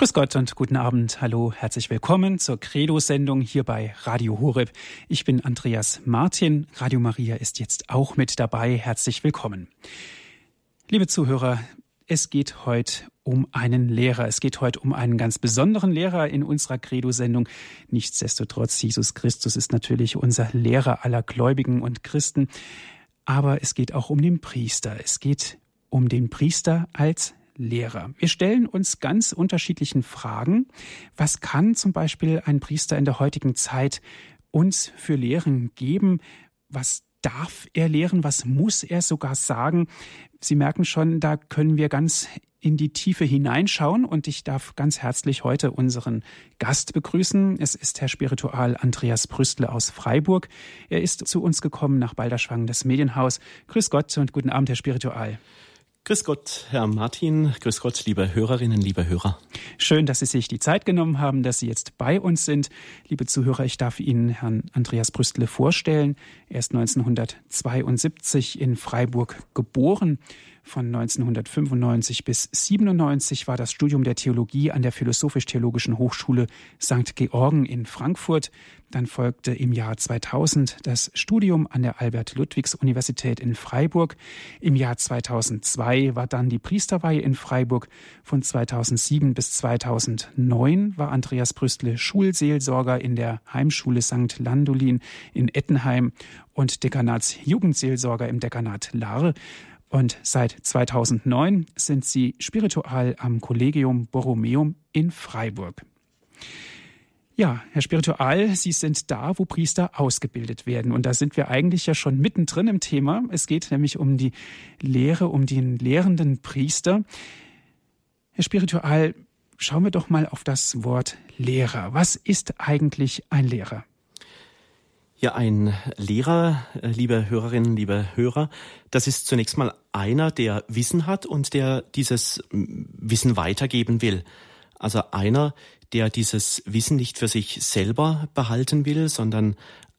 Grüß Gott und guten Abend. Hallo, herzlich willkommen zur Credo-Sendung hier bei Radio Horeb. Ich bin Andreas Martin. Radio Maria ist jetzt auch mit dabei. Herzlich willkommen. Liebe Zuhörer, es geht heute um einen Lehrer. Es geht heute um einen ganz besonderen Lehrer in unserer Credo-Sendung. Nichtsdestotrotz, Jesus Christus ist natürlich unser Lehrer aller Gläubigen und Christen. Aber es geht auch um den Priester. Es geht um den Priester als Lehrer. Wir stellen uns ganz unterschiedlichen Fragen. Was kann zum Beispiel ein Priester in der heutigen Zeit uns für Lehren geben? Was darf er lehren? Was muss er sogar sagen? Sie merken schon, da können wir ganz in die Tiefe hineinschauen und ich darf ganz herzlich heute unseren Gast begrüßen. Es ist Herr Spiritual Andreas Brüstle aus Freiburg. Er ist zu uns gekommen nach Balderschwang, das Medienhaus. Grüß Gott und guten Abend, Herr Spiritual. Grüß Gott, Herr Martin. Grüß Gott, liebe Hörerinnen, liebe Hörer. Schön, dass Sie sich die Zeit genommen haben, dass Sie jetzt bei uns sind. Liebe Zuhörer, ich darf Ihnen Herrn Andreas Brüstle vorstellen. Er ist 1972 in Freiburg geboren. Von 1995 bis 97 war das Studium der Theologie an der Philosophisch-Theologischen Hochschule St. Georgen in Frankfurt. Dann folgte im Jahr 2000 das Studium an der Albert-Ludwigs-Universität in Freiburg. Im Jahr 2002 war dann die Priesterweihe in Freiburg. Von 2007 bis 2009 war Andreas Brüstle Schulseelsorger in der Heimschule St. Landolin in Ettenheim und Dekanatsjugendseelsorger im Dekanat Lahr. Und seit 2009 sind sie spiritual am Collegium Borromeum in Freiburg. Ja, Herr Spiritual, Sie sind da, wo Priester ausgebildet werden. Und da sind wir eigentlich ja schon mittendrin im Thema. Es geht nämlich um die Lehre, um den lehrenden Priester. Herr Spiritual, schauen wir doch mal auf das Wort Lehrer. Was ist eigentlich ein Lehrer? Ja, ein Lehrer, äh, liebe Hörerinnen, liebe Hörer, das ist zunächst mal einer, der Wissen hat und der dieses Wissen weitergeben will. Also einer, der dieses Wissen nicht für sich selber behalten will, sondern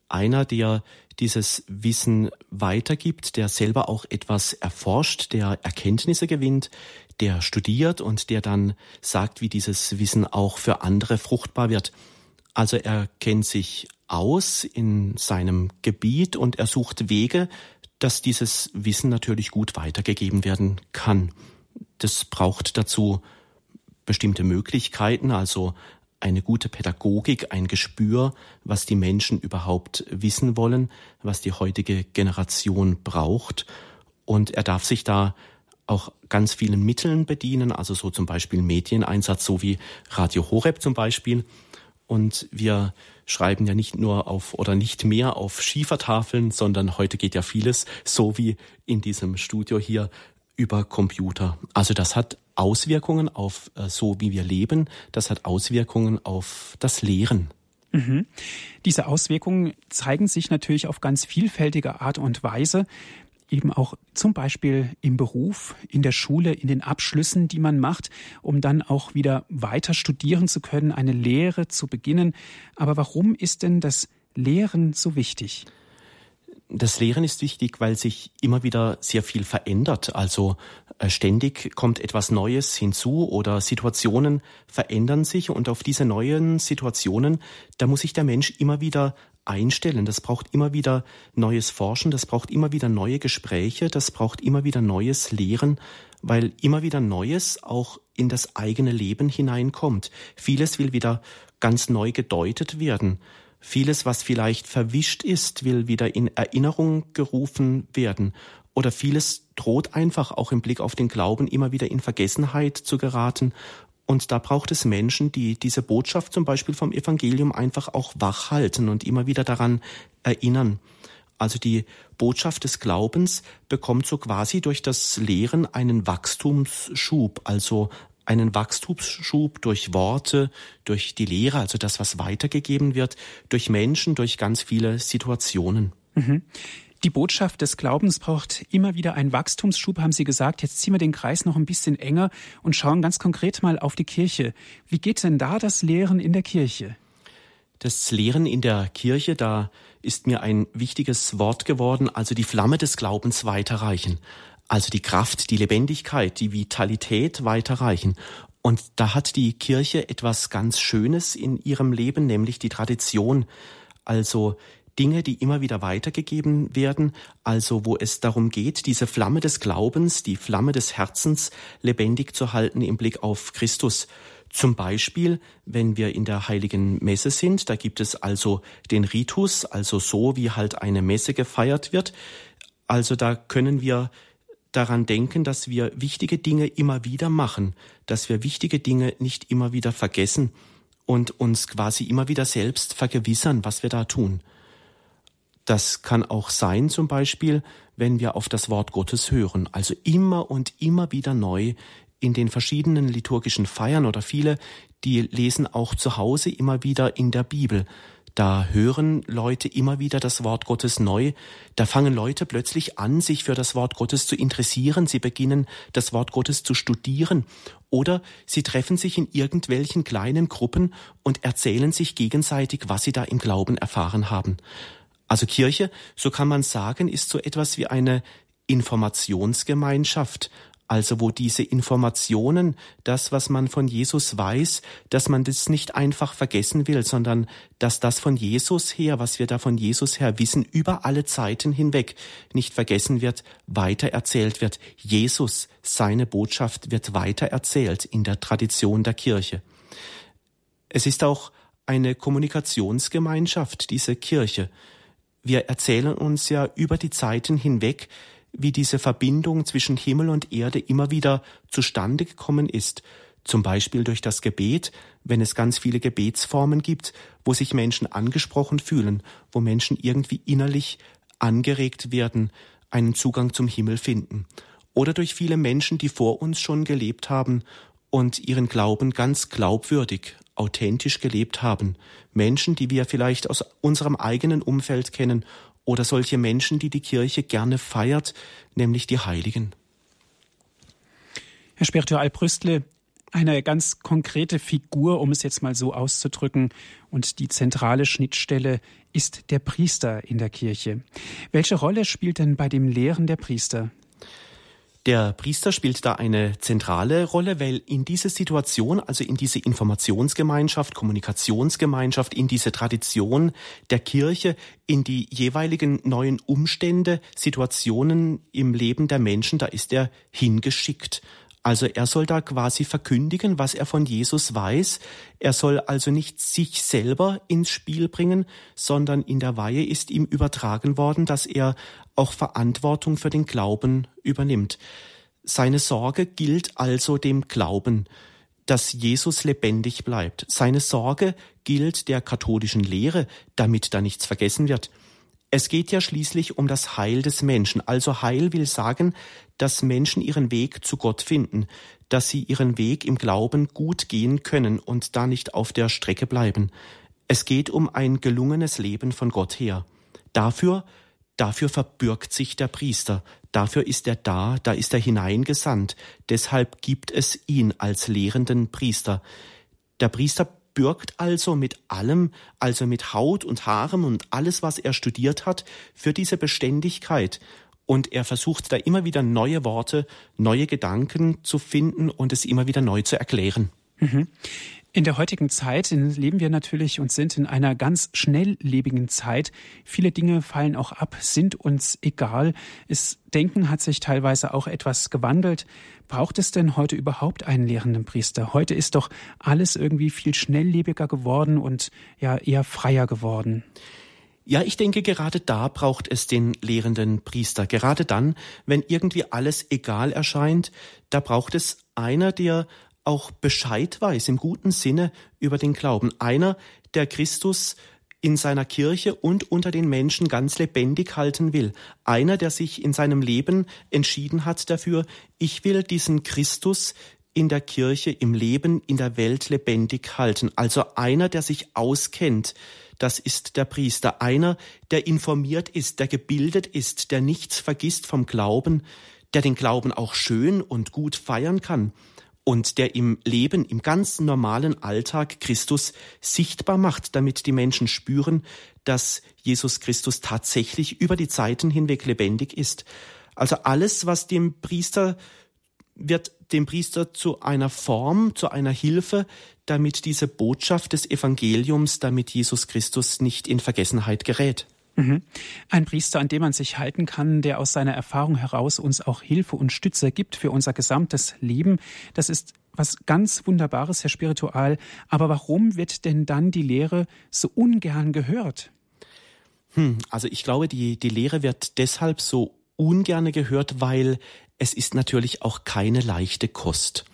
einer, der dieses Wissen weitergibt, der selber auch etwas erforscht, der Erkenntnisse gewinnt, der studiert und der dann sagt, wie dieses Wissen auch für andere fruchtbar wird. Also er kennt sich aus in seinem Gebiet und er sucht Wege, dass dieses Wissen natürlich gut weitergegeben werden kann. Das braucht dazu bestimmte Möglichkeiten, also eine gute Pädagogik, ein Gespür, was die Menschen überhaupt wissen wollen, was die heutige Generation braucht. Und er darf sich da auch ganz vielen Mitteln bedienen, also so zum Beispiel Medieneinsatz, so wie Radio Horeb zum Beispiel. Und wir schreiben ja nicht nur auf oder nicht mehr auf Schiefertafeln, sondern heute geht ja vieles, so wie in diesem Studio hier, über Computer. Also das hat Auswirkungen auf äh, so, wie wir leben. Das hat Auswirkungen auf das Lehren. Mhm. Diese Auswirkungen zeigen sich natürlich auf ganz vielfältige Art und Weise eben auch zum Beispiel im Beruf, in der Schule, in den Abschlüssen, die man macht, um dann auch wieder weiter studieren zu können, eine Lehre zu beginnen. Aber warum ist denn das Lehren so wichtig? Das Lehren ist wichtig, weil sich immer wieder sehr viel verändert. Also äh, ständig kommt etwas Neues hinzu oder Situationen verändern sich und auf diese neuen Situationen, da muss sich der Mensch immer wieder einstellen. Das braucht immer wieder neues Forschen, das braucht immer wieder neue Gespräche, das braucht immer wieder neues Lehren, weil immer wieder Neues auch in das eigene Leben hineinkommt. Vieles will wieder ganz neu gedeutet werden. Vieles, was vielleicht verwischt ist, will wieder in Erinnerung gerufen werden. Oder vieles droht einfach auch im Blick auf den Glauben immer wieder in Vergessenheit zu geraten und da braucht es Menschen, die diese Botschaft zum Beispiel vom Evangelium einfach auch wach halten und immer wieder daran erinnern. Also die Botschaft des Glaubens bekommt so quasi durch das Lehren einen Wachstumsschub, also einen Wachstumsschub durch Worte, durch die Lehre, also das, was weitergegeben wird, durch Menschen, durch ganz viele Situationen. Mhm. Die Botschaft des Glaubens braucht immer wieder einen Wachstumsschub, haben Sie gesagt. Jetzt ziehen wir den Kreis noch ein bisschen enger und schauen ganz konkret mal auf die Kirche. Wie geht denn da das Lehren in der Kirche? Das Lehren in der Kirche, da ist mir ein wichtiges Wort geworden, also die Flamme des Glaubens weiterreichen. Also die Kraft, die Lebendigkeit, die Vitalität weiterreichen. Und da hat die Kirche etwas ganz Schönes in ihrem Leben, nämlich die Tradition. Also Dinge, die immer wieder weitergegeben werden, also wo es darum geht, diese Flamme des Glaubens, die Flamme des Herzens lebendig zu halten im Blick auf Christus. Zum Beispiel, wenn wir in der heiligen Messe sind, da gibt es also den Ritus, also so wie halt eine Messe gefeiert wird. Also da können wir daran denken, dass wir wichtige Dinge immer wieder machen, dass wir wichtige Dinge nicht immer wieder vergessen und uns quasi immer wieder selbst vergewissern, was wir da tun. Das kann auch sein, zum Beispiel, wenn wir auf das Wort Gottes hören, also immer und immer wieder neu in den verschiedenen liturgischen Feiern oder viele, die lesen auch zu Hause immer wieder in der Bibel. Da hören Leute immer wieder das Wort Gottes neu. Da fangen Leute plötzlich an, sich für das Wort Gottes zu interessieren. Sie beginnen, das Wort Gottes zu studieren. Oder sie treffen sich in irgendwelchen kleinen Gruppen und erzählen sich gegenseitig, was sie da im Glauben erfahren haben. Also Kirche, so kann man sagen, ist so etwas wie eine Informationsgemeinschaft, also wo diese Informationen, das, was man von Jesus weiß, dass man das nicht einfach vergessen will, sondern dass das von Jesus her, was wir da von Jesus her wissen, über alle Zeiten hinweg nicht vergessen wird, weiter erzählt wird. Jesus, seine Botschaft wird weiter erzählt in der Tradition der Kirche. Es ist auch eine Kommunikationsgemeinschaft, diese Kirche. Wir erzählen uns ja über die Zeiten hinweg, wie diese Verbindung zwischen Himmel und Erde immer wieder zustande gekommen ist, zum Beispiel durch das Gebet, wenn es ganz viele Gebetsformen gibt, wo sich Menschen angesprochen fühlen, wo Menschen irgendwie innerlich angeregt werden, einen Zugang zum Himmel finden. Oder durch viele Menschen, die vor uns schon gelebt haben und ihren Glauben ganz glaubwürdig, authentisch gelebt haben. Menschen, die wir vielleicht aus unserem eigenen Umfeld kennen oder solche Menschen, die die Kirche gerne feiert, nämlich die Heiligen. Herr Spiritual Brüstle, eine ganz konkrete Figur, um es jetzt mal so auszudrücken, und die zentrale Schnittstelle ist der Priester in der Kirche. Welche Rolle spielt denn bei dem Lehren der Priester? Der Priester spielt da eine zentrale Rolle, weil in diese Situation, also in diese Informationsgemeinschaft, Kommunikationsgemeinschaft, in diese Tradition der Kirche, in die jeweiligen neuen Umstände, Situationen im Leben der Menschen, da ist er hingeschickt. Also er soll da quasi verkündigen, was er von Jesus weiß. Er soll also nicht sich selber ins Spiel bringen, sondern in der Weihe ist ihm übertragen worden, dass er auch Verantwortung für den Glauben übernimmt. Seine Sorge gilt also dem Glauben, dass Jesus lebendig bleibt. Seine Sorge gilt der katholischen Lehre, damit da nichts vergessen wird. Es geht ja schließlich um das Heil des Menschen. Also Heil will sagen, dass Menschen ihren Weg zu Gott finden, dass sie ihren Weg im Glauben gut gehen können und da nicht auf der Strecke bleiben. Es geht um ein gelungenes Leben von Gott her. Dafür, dafür verbürgt sich der Priester, dafür ist er da, da ist er hineingesandt, deshalb gibt es ihn als lehrenden Priester. Der Priester bürgt also mit allem, also mit Haut und Haaren und alles, was er studiert hat, für diese Beständigkeit. Und er versucht da immer wieder neue Worte, neue Gedanken zu finden und es immer wieder neu zu erklären. Mhm. In der heutigen Zeit leben wir natürlich und sind in einer ganz schnelllebigen Zeit. Viele Dinge fallen auch ab, sind uns egal. Das Denken hat sich teilweise auch etwas gewandelt. Braucht es denn heute überhaupt einen lehrenden Priester? Heute ist doch alles irgendwie viel schnelllebiger geworden und ja eher freier geworden. Ja, ich denke, gerade da braucht es den lehrenden Priester. Gerade dann, wenn irgendwie alles egal erscheint, da braucht es einer, der auch Bescheid weiß im guten Sinne über den Glauben. Einer, der Christus in seiner Kirche und unter den Menschen ganz lebendig halten will. Einer, der sich in seinem Leben entschieden hat dafür, ich will diesen Christus in der Kirche, im Leben, in der Welt lebendig halten. Also einer, der sich auskennt, das ist der Priester. Einer, der informiert ist, der gebildet ist, der nichts vergisst vom Glauben, der den Glauben auch schön und gut feiern kann und der im Leben, im ganz normalen Alltag Christus sichtbar macht, damit die Menschen spüren, dass Jesus Christus tatsächlich über die Zeiten hinweg lebendig ist. Also alles, was dem Priester wird dem Priester zu einer Form, zu einer Hilfe, damit diese Botschaft des Evangeliums, damit Jesus Christus nicht in Vergessenheit gerät. Mhm. Ein Priester, an dem man sich halten kann, der aus seiner Erfahrung heraus uns auch Hilfe und Stütze gibt für unser gesamtes Leben. Das ist was ganz Wunderbares, Herr Spiritual. Aber warum wird denn dann die Lehre so ungern gehört? Hm, also ich glaube, die, die Lehre wird deshalb so ungern gehört, weil es ist natürlich auch keine leichte Kost.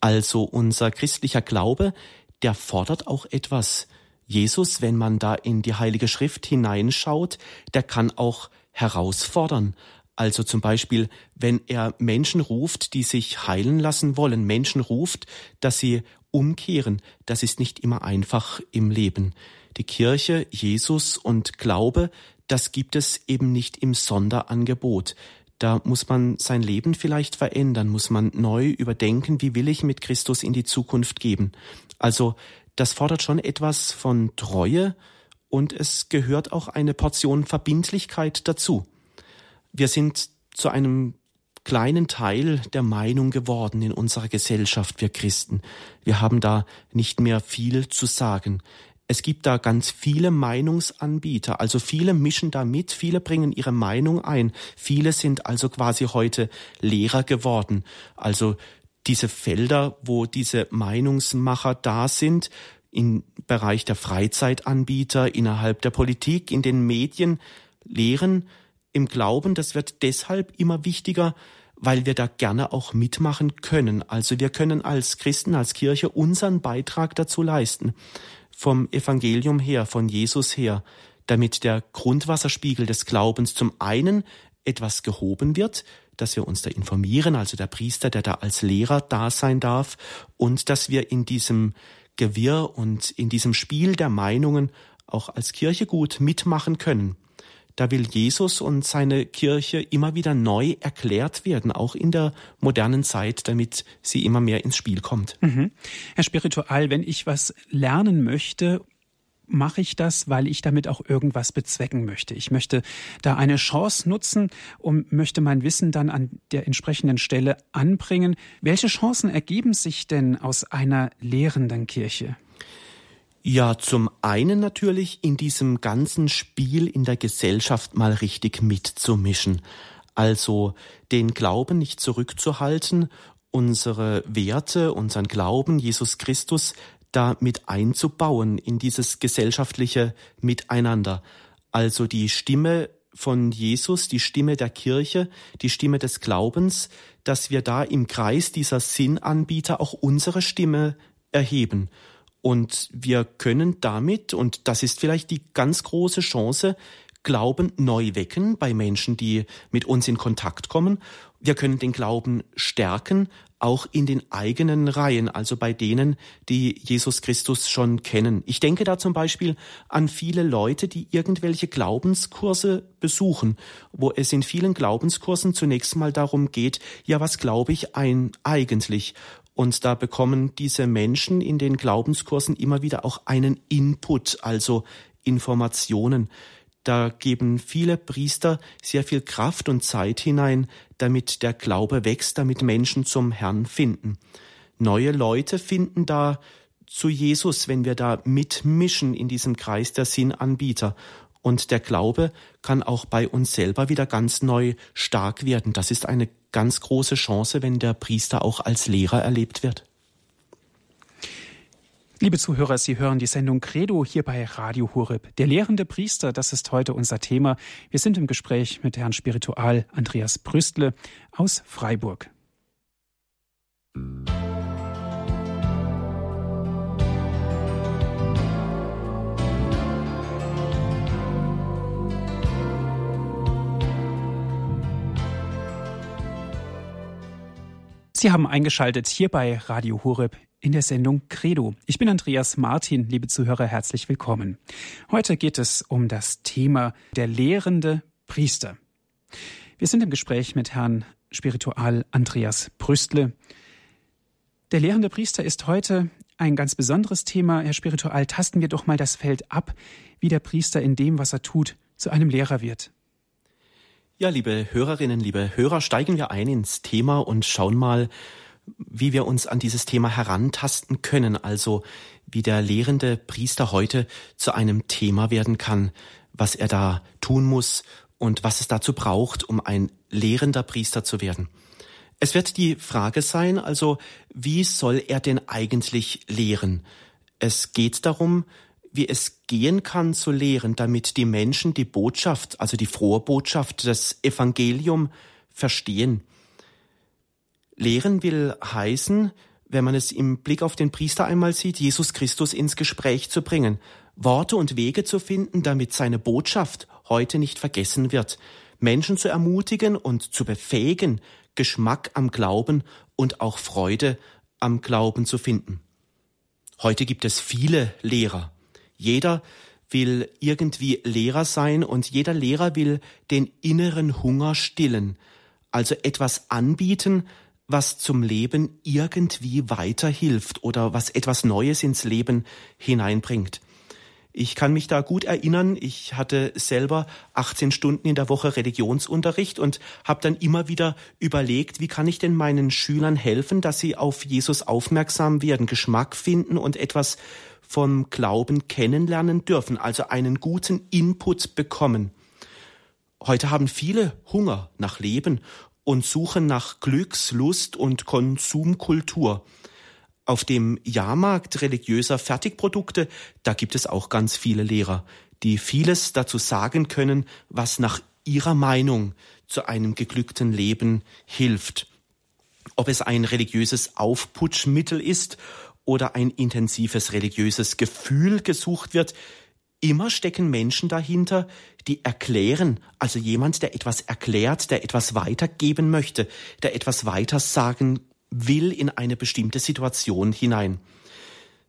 Also unser christlicher Glaube, der fordert auch etwas. Jesus, wenn man da in die Heilige Schrift hineinschaut, der kann auch herausfordern. Also zum Beispiel, wenn er Menschen ruft, die sich heilen lassen wollen, Menschen ruft, dass sie umkehren, das ist nicht immer einfach im Leben. Die Kirche, Jesus und Glaube, das gibt es eben nicht im Sonderangebot. Da muss man sein Leben vielleicht verändern, muss man neu überdenken, wie will ich mit Christus in die Zukunft geben. Also das fordert schon etwas von Treue und es gehört auch eine Portion Verbindlichkeit dazu. Wir sind zu einem kleinen Teil der Meinung geworden in unserer Gesellschaft, wir Christen. Wir haben da nicht mehr viel zu sagen. Es gibt da ganz viele Meinungsanbieter, also viele mischen da mit, viele bringen ihre Meinung ein, viele sind also quasi heute Lehrer geworden. Also diese Felder, wo diese Meinungsmacher da sind, im Bereich der Freizeitanbieter, innerhalb der Politik, in den Medien, lehren im Glauben, das wird deshalb immer wichtiger, weil wir da gerne auch mitmachen können. Also wir können als Christen, als Kirche unseren Beitrag dazu leisten. Vom Evangelium her, von Jesus her, damit der Grundwasserspiegel des Glaubens zum einen etwas gehoben wird, dass wir uns da informieren, also der Priester, der da als Lehrer da sein darf, und dass wir in diesem Gewirr und in diesem Spiel der Meinungen auch als Kirche gut mitmachen können. Da will Jesus und seine Kirche immer wieder neu erklärt werden, auch in der modernen Zeit, damit sie immer mehr ins Spiel kommt. Mhm. Herr Spiritual, wenn ich was lernen möchte, mache ich das, weil ich damit auch irgendwas bezwecken möchte. Ich möchte da eine Chance nutzen und möchte mein Wissen dann an der entsprechenden Stelle anbringen. Welche Chancen ergeben sich denn aus einer lehrenden Kirche? Ja, zum einen natürlich in diesem ganzen Spiel in der Gesellschaft mal richtig mitzumischen. Also den Glauben nicht zurückzuhalten, unsere Werte, unseren Glauben, Jesus Christus da mit einzubauen in dieses gesellschaftliche Miteinander. Also die Stimme von Jesus, die Stimme der Kirche, die Stimme des Glaubens, dass wir da im Kreis dieser Sinnanbieter auch unsere Stimme erheben und wir können damit, und das ist vielleicht die ganz große Chance, Glauben neu wecken bei Menschen, die mit uns in Kontakt kommen. Wir können den Glauben stärken, auch in den eigenen Reihen, also bei denen, die Jesus Christus schon kennen. Ich denke da zum Beispiel an viele Leute, die irgendwelche Glaubenskurse besuchen, wo es in vielen Glaubenskursen zunächst mal darum geht, ja, was glaube ich ein eigentlich? Und da bekommen diese Menschen in den Glaubenskursen immer wieder auch einen Input, also Informationen. Da geben viele Priester sehr viel Kraft und Zeit hinein, damit der Glaube wächst, damit Menschen zum Herrn finden. Neue Leute finden da zu Jesus, wenn wir da mitmischen in diesem Kreis der Sinnanbieter. Und der Glaube kann auch bei uns selber wieder ganz neu stark werden. Das ist eine ganz große Chance, wenn der Priester auch als Lehrer erlebt wird. Liebe Zuhörer, Sie hören die Sendung Credo hier bei Radio Horeb. Der lehrende Priester, das ist heute unser Thema. Wir sind im Gespräch mit Herrn Spiritual Andreas Brüstle aus Freiburg. Sie haben eingeschaltet hier bei Radio Horeb in der Sendung Credo. Ich bin Andreas Martin, liebe Zuhörer, herzlich willkommen. Heute geht es um das Thema der lehrende Priester. Wir sind im Gespräch mit Herrn Spiritual Andreas Brüstle. Der lehrende Priester ist heute ein ganz besonderes Thema. Herr Spiritual, tasten wir doch mal das Feld ab, wie der Priester in dem, was er tut, zu einem Lehrer wird. Ja, liebe Hörerinnen, liebe Hörer, steigen wir ein ins Thema und schauen mal, wie wir uns an dieses Thema herantasten können, also wie der lehrende Priester heute zu einem Thema werden kann, was er da tun muss und was es dazu braucht, um ein lehrender Priester zu werden. Es wird die Frage sein, also wie soll er denn eigentlich lehren? Es geht darum, wie es gehen kann zu lehren, damit die Menschen die Botschaft, also die frohe Botschaft, das Evangelium verstehen. Lehren will heißen, wenn man es im Blick auf den Priester einmal sieht, Jesus Christus ins Gespräch zu bringen, Worte und Wege zu finden, damit seine Botschaft heute nicht vergessen wird, Menschen zu ermutigen und zu befähigen, Geschmack am Glauben und auch Freude am Glauben zu finden. Heute gibt es viele Lehrer. Jeder will irgendwie Lehrer sein und jeder Lehrer will den inneren Hunger stillen, also etwas anbieten, was zum Leben irgendwie weiterhilft oder was etwas Neues ins Leben hineinbringt. Ich kann mich da gut erinnern, ich hatte selber 18 Stunden in der Woche Religionsunterricht und habe dann immer wieder überlegt, wie kann ich denn meinen Schülern helfen, dass sie auf Jesus aufmerksam werden, Geschmack finden und etwas vom Glauben kennenlernen dürfen, also einen guten Input bekommen. Heute haben viele Hunger nach Leben und suchen nach Glücks, Lust und Konsumkultur. Auf dem Jahrmarkt religiöser Fertigprodukte, da gibt es auch ganz viele Lehrer, die vieles dazu sagen können, was nach ihrer Meinung zu einem geglückten Leben hilft. Ob es ein religiöses Aufputschmittel ist oder ein intensives religiöses Gefühl gesucht wird, immer stecken Menschen dahinter, die erklären, also jemand, der etwas erklärt, der etwas weitergeben möchte, der etwas weitersagen will in eine bestimmte Situation hinein.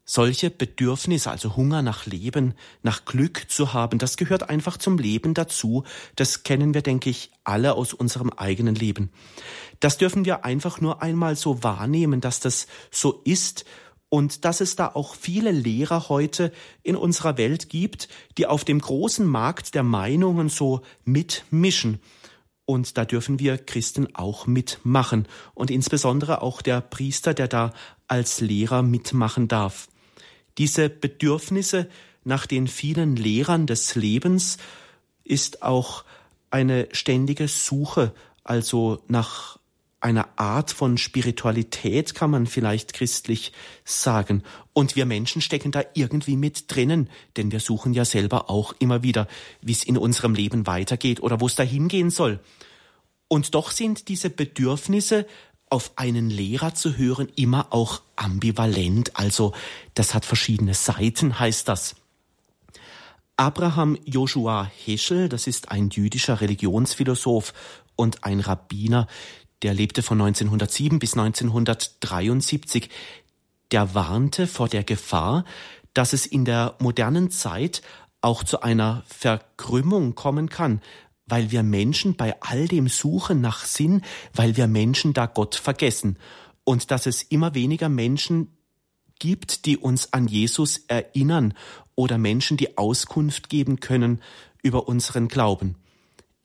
Solche Bedürfnisse, also Hunger nach Leben, nach Glück zu haben, das gehört einfach zum Leben dazu. Das kennen wir, denke ich, alle aus unserem eigenen Leben. Das dürfen wir einfach nur einmal so wahrnehmen, dass das so ist und dass es da auch viele Lehrer heute in unserer Welt gibt, die auf dem großen Markt der Meinungen so mitmischen. Und da dürfen wir Christen auch mitmachen und insbesondere auch der Priester, der da als Lehrer mitmachen darf. Diese Bedürfnisse nach den vielen Lehrern des Lebens ist auch eine ständige Suche, also nach einer Art von Spiritualität, kann man vielleicht christlich sagen. Und wir Menschen stecken da irgendwie mit drinnen, denn wir suchen ja selber auch immer wieder, wie es in unserem Leben weitergeht oder wo es dahin gehen soll. Und doch sind diese Bedürfnisse auf einen Lehrer zu hören immer auch ambivalent, also das hat verschiedene Seiten, heißt das. Abraham Joshua Heschel, das ist ein jüdischer Religionsphilosoph und ein Rabbiner, der lebte von 1907 bis 1973, der warnte vor der Gefahr, dass es in der modernen Zeit auch zu einer Verkrümmung kommen kann, weil wir Menschen bei all dem Suchen nach Sinn, weil wir Menschen da Gott vergessen und dass es immer weniger Menschen gibt, die uns an Jesus erinnern oder Menschen, die Auskunft geben können über unseren Glauben.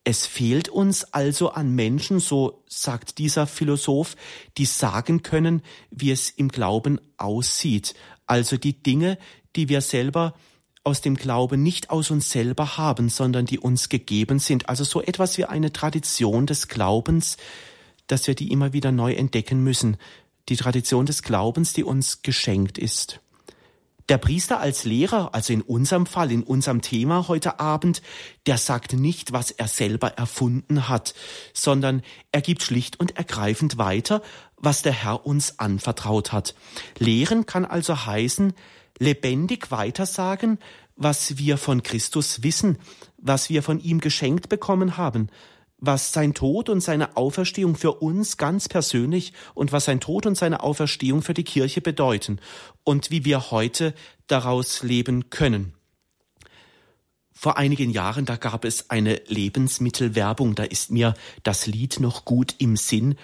Es fehlt uns also an Menschen, so sagt dieser Philosoph, die sagen können, wie es im Glauben aussieht. Also die Dinge, die wir selber aus dem Glauben nicht aus uns selber haben, sondern die uns gegeben sind. Also so etwas wie eine Tradition des Glaubens, dass wir die immer wieder neu entdecken müssen. Die Tradition des Glaubens, die uns geschenkt ist. Der Priester als Lehrer, also in unserem Fall, in unserem Thema heute Abend, der sagt nicht, was er selber erfunden hat, sondern er gibt schlicht und ergreifend weiter, was der Herr uns anvertraut hat. Lehren kann also heißen, lebendig weitersagen, was wir von Christus wissen, was wir von ihm geschenkt bekommen haben, was sein Tod und seine Auferstehung für uns ganz persönlich und was sein Tod und seine Auferstehung für die Kirche bedeuten und wie wir heute daraus leben können. Vor einigen Jahren, da gab es eine Lebensmittelwerbung, da ist mir das Lied noch gut im Sinn.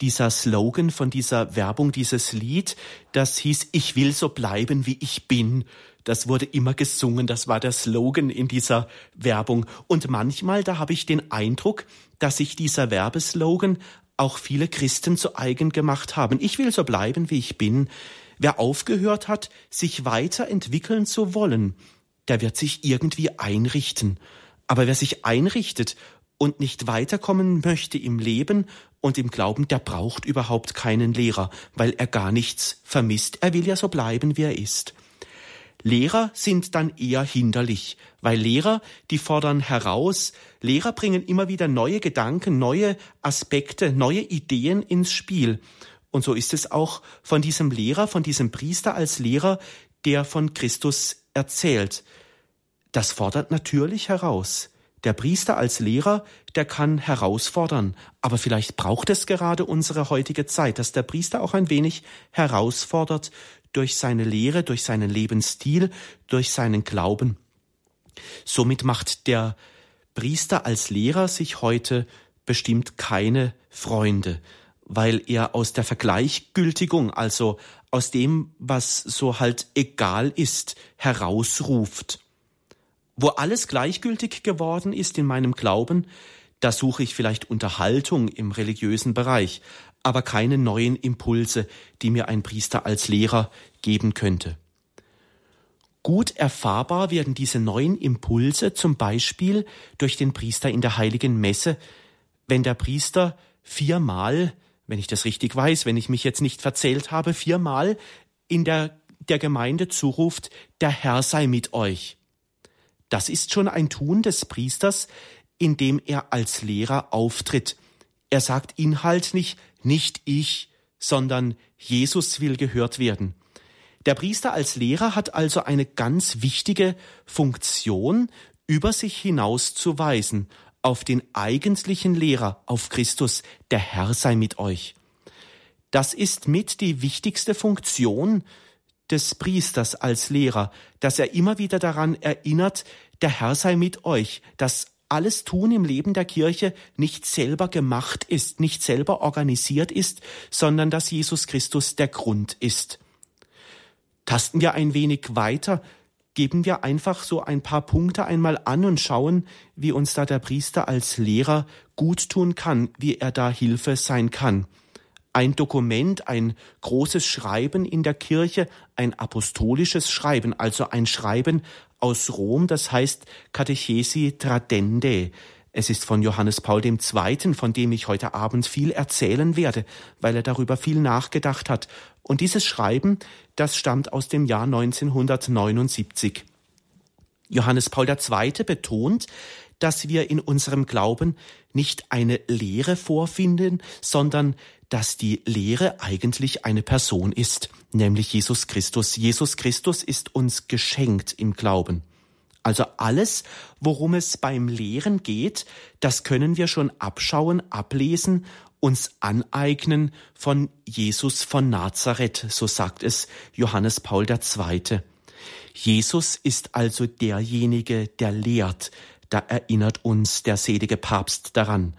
dieser Slogan von dieser Werbung, dieses Lied, das hieß, ich will so bleiben, wie ich bin. Das wurde immer gesungen, das war der Slogan in dieser Werbung. Und manchmal, da habe ich den Eindruck, dass sich dieser Werbeslogan auch viele Christen zu eigen gemacht haben. Ich will so bleiben, wie ich bin. Wer aufgehört hat, sich weiterentwickeln zu wollen, der wird sich irgendwie einrichten. Aber wer sich einrichtet und nicht weiterkommen möchte im Leben und im Glauben, der braucht überhaupt keinen Lehrer, weil er gar nichts vermisst. Er will ja so bleiben, wie er ist. Lehrer sind dann eher hinderlich, weil Lehrer, die fordern heraus, Lehrer bringen immer wieder neue Gedanken, neue Aspekte, neue Ideen ins Spiel. Und so ist es auch von diesem Lehrer, von diesem Priester als Lehrer, der von Christus erzählt. Das fordert natürlich heraus. Der Priester als Lehrer, der kann herausfordern, aber vielleicht braucht es gerade unsere heutige Zeit, dass der Priester auch ein wenig herausfordert durch seine Lehre, durch seinen Lebensstil, durch seinen Glauben. Somit macht der Priester als Lehrer sich heute bestimmt keine Freunde, weil er aus der Vergleichgültigung, also aus dem, was so halt egal ist, herausruft. Wo alles gleichgültig geworden ist in meinem Glauben, da suche ich vielleicht Unterhaltung im religiösen Bereich, aber keine neuen Impulse, die mir ein Priester als Lehrer geben könnte. Gut erfahrbar werden diese neuen Impulse zum Beispiel durch den Priester in der heiligen Messe, wenn der Priester viermal, wenn ich das richtig weiß, wenn ich mich jetzt nicht verzählt habe, viermal in der, der Gemeinde zuruft, der Herr sei mit euch. Das ist schon ein Tun des Priesters, in dem er als Lehrer auftritt. Er sagt inhaltlich nicht ich, sondern Jesus will gehört werden. Der Priester als Lehrer hat also eine ganz wichtige Funktion, über sich hinauszuweisen auf den eigentlichen Lehrer, auf Christus, der Herr sei mit euch. Das ist mit die wichtigste Funktion des Priesters als Lehrer, dass er immer wieder daran erinnert, der Herr sei mit euch, dass alles Tun im Leben der Kirche nicht selber gemacht ist, nicht selber organisiert ist, sondern dass Jesus Christus der Grund ist. Tasten wir ein wenig weiter, geben wir einfach so ein paar Punkte einmal an und schauen, wie uns da der Priester als Lehrer gut tun kann, wie er da Hilfe sein kann ein Dokument, ein großes Schreiben in der Kirche, ein apostolisches Schreiben, also ein Schreiben aus Rom, das heißt Catechesi Tradende. Es ist von Johannes Paul II., von dem ich heute Abend viel erzählen werde, weil er darüber viel nachgedacht hat. Und dieses Schreiben, das stammt aus dem Jahr 1979. Johannes Paul II. betont, dass wir in unserem Glauben nicht eine Lehre vorfinden, sondern dass die Lehre eigentlich eine Person ist, nämlich Jesus Christus. Jesus Christus ist uns geschenkt im Glauben. Also alles, worum es beim Lehren geht, das können wir schon abschauen, ablesen, uns aneignen von Jesus von Nazareth, so sagt es Johannes Paul II. Jesus ist also derjenige, der lehrt, da erinnert uns der selige Papst daran.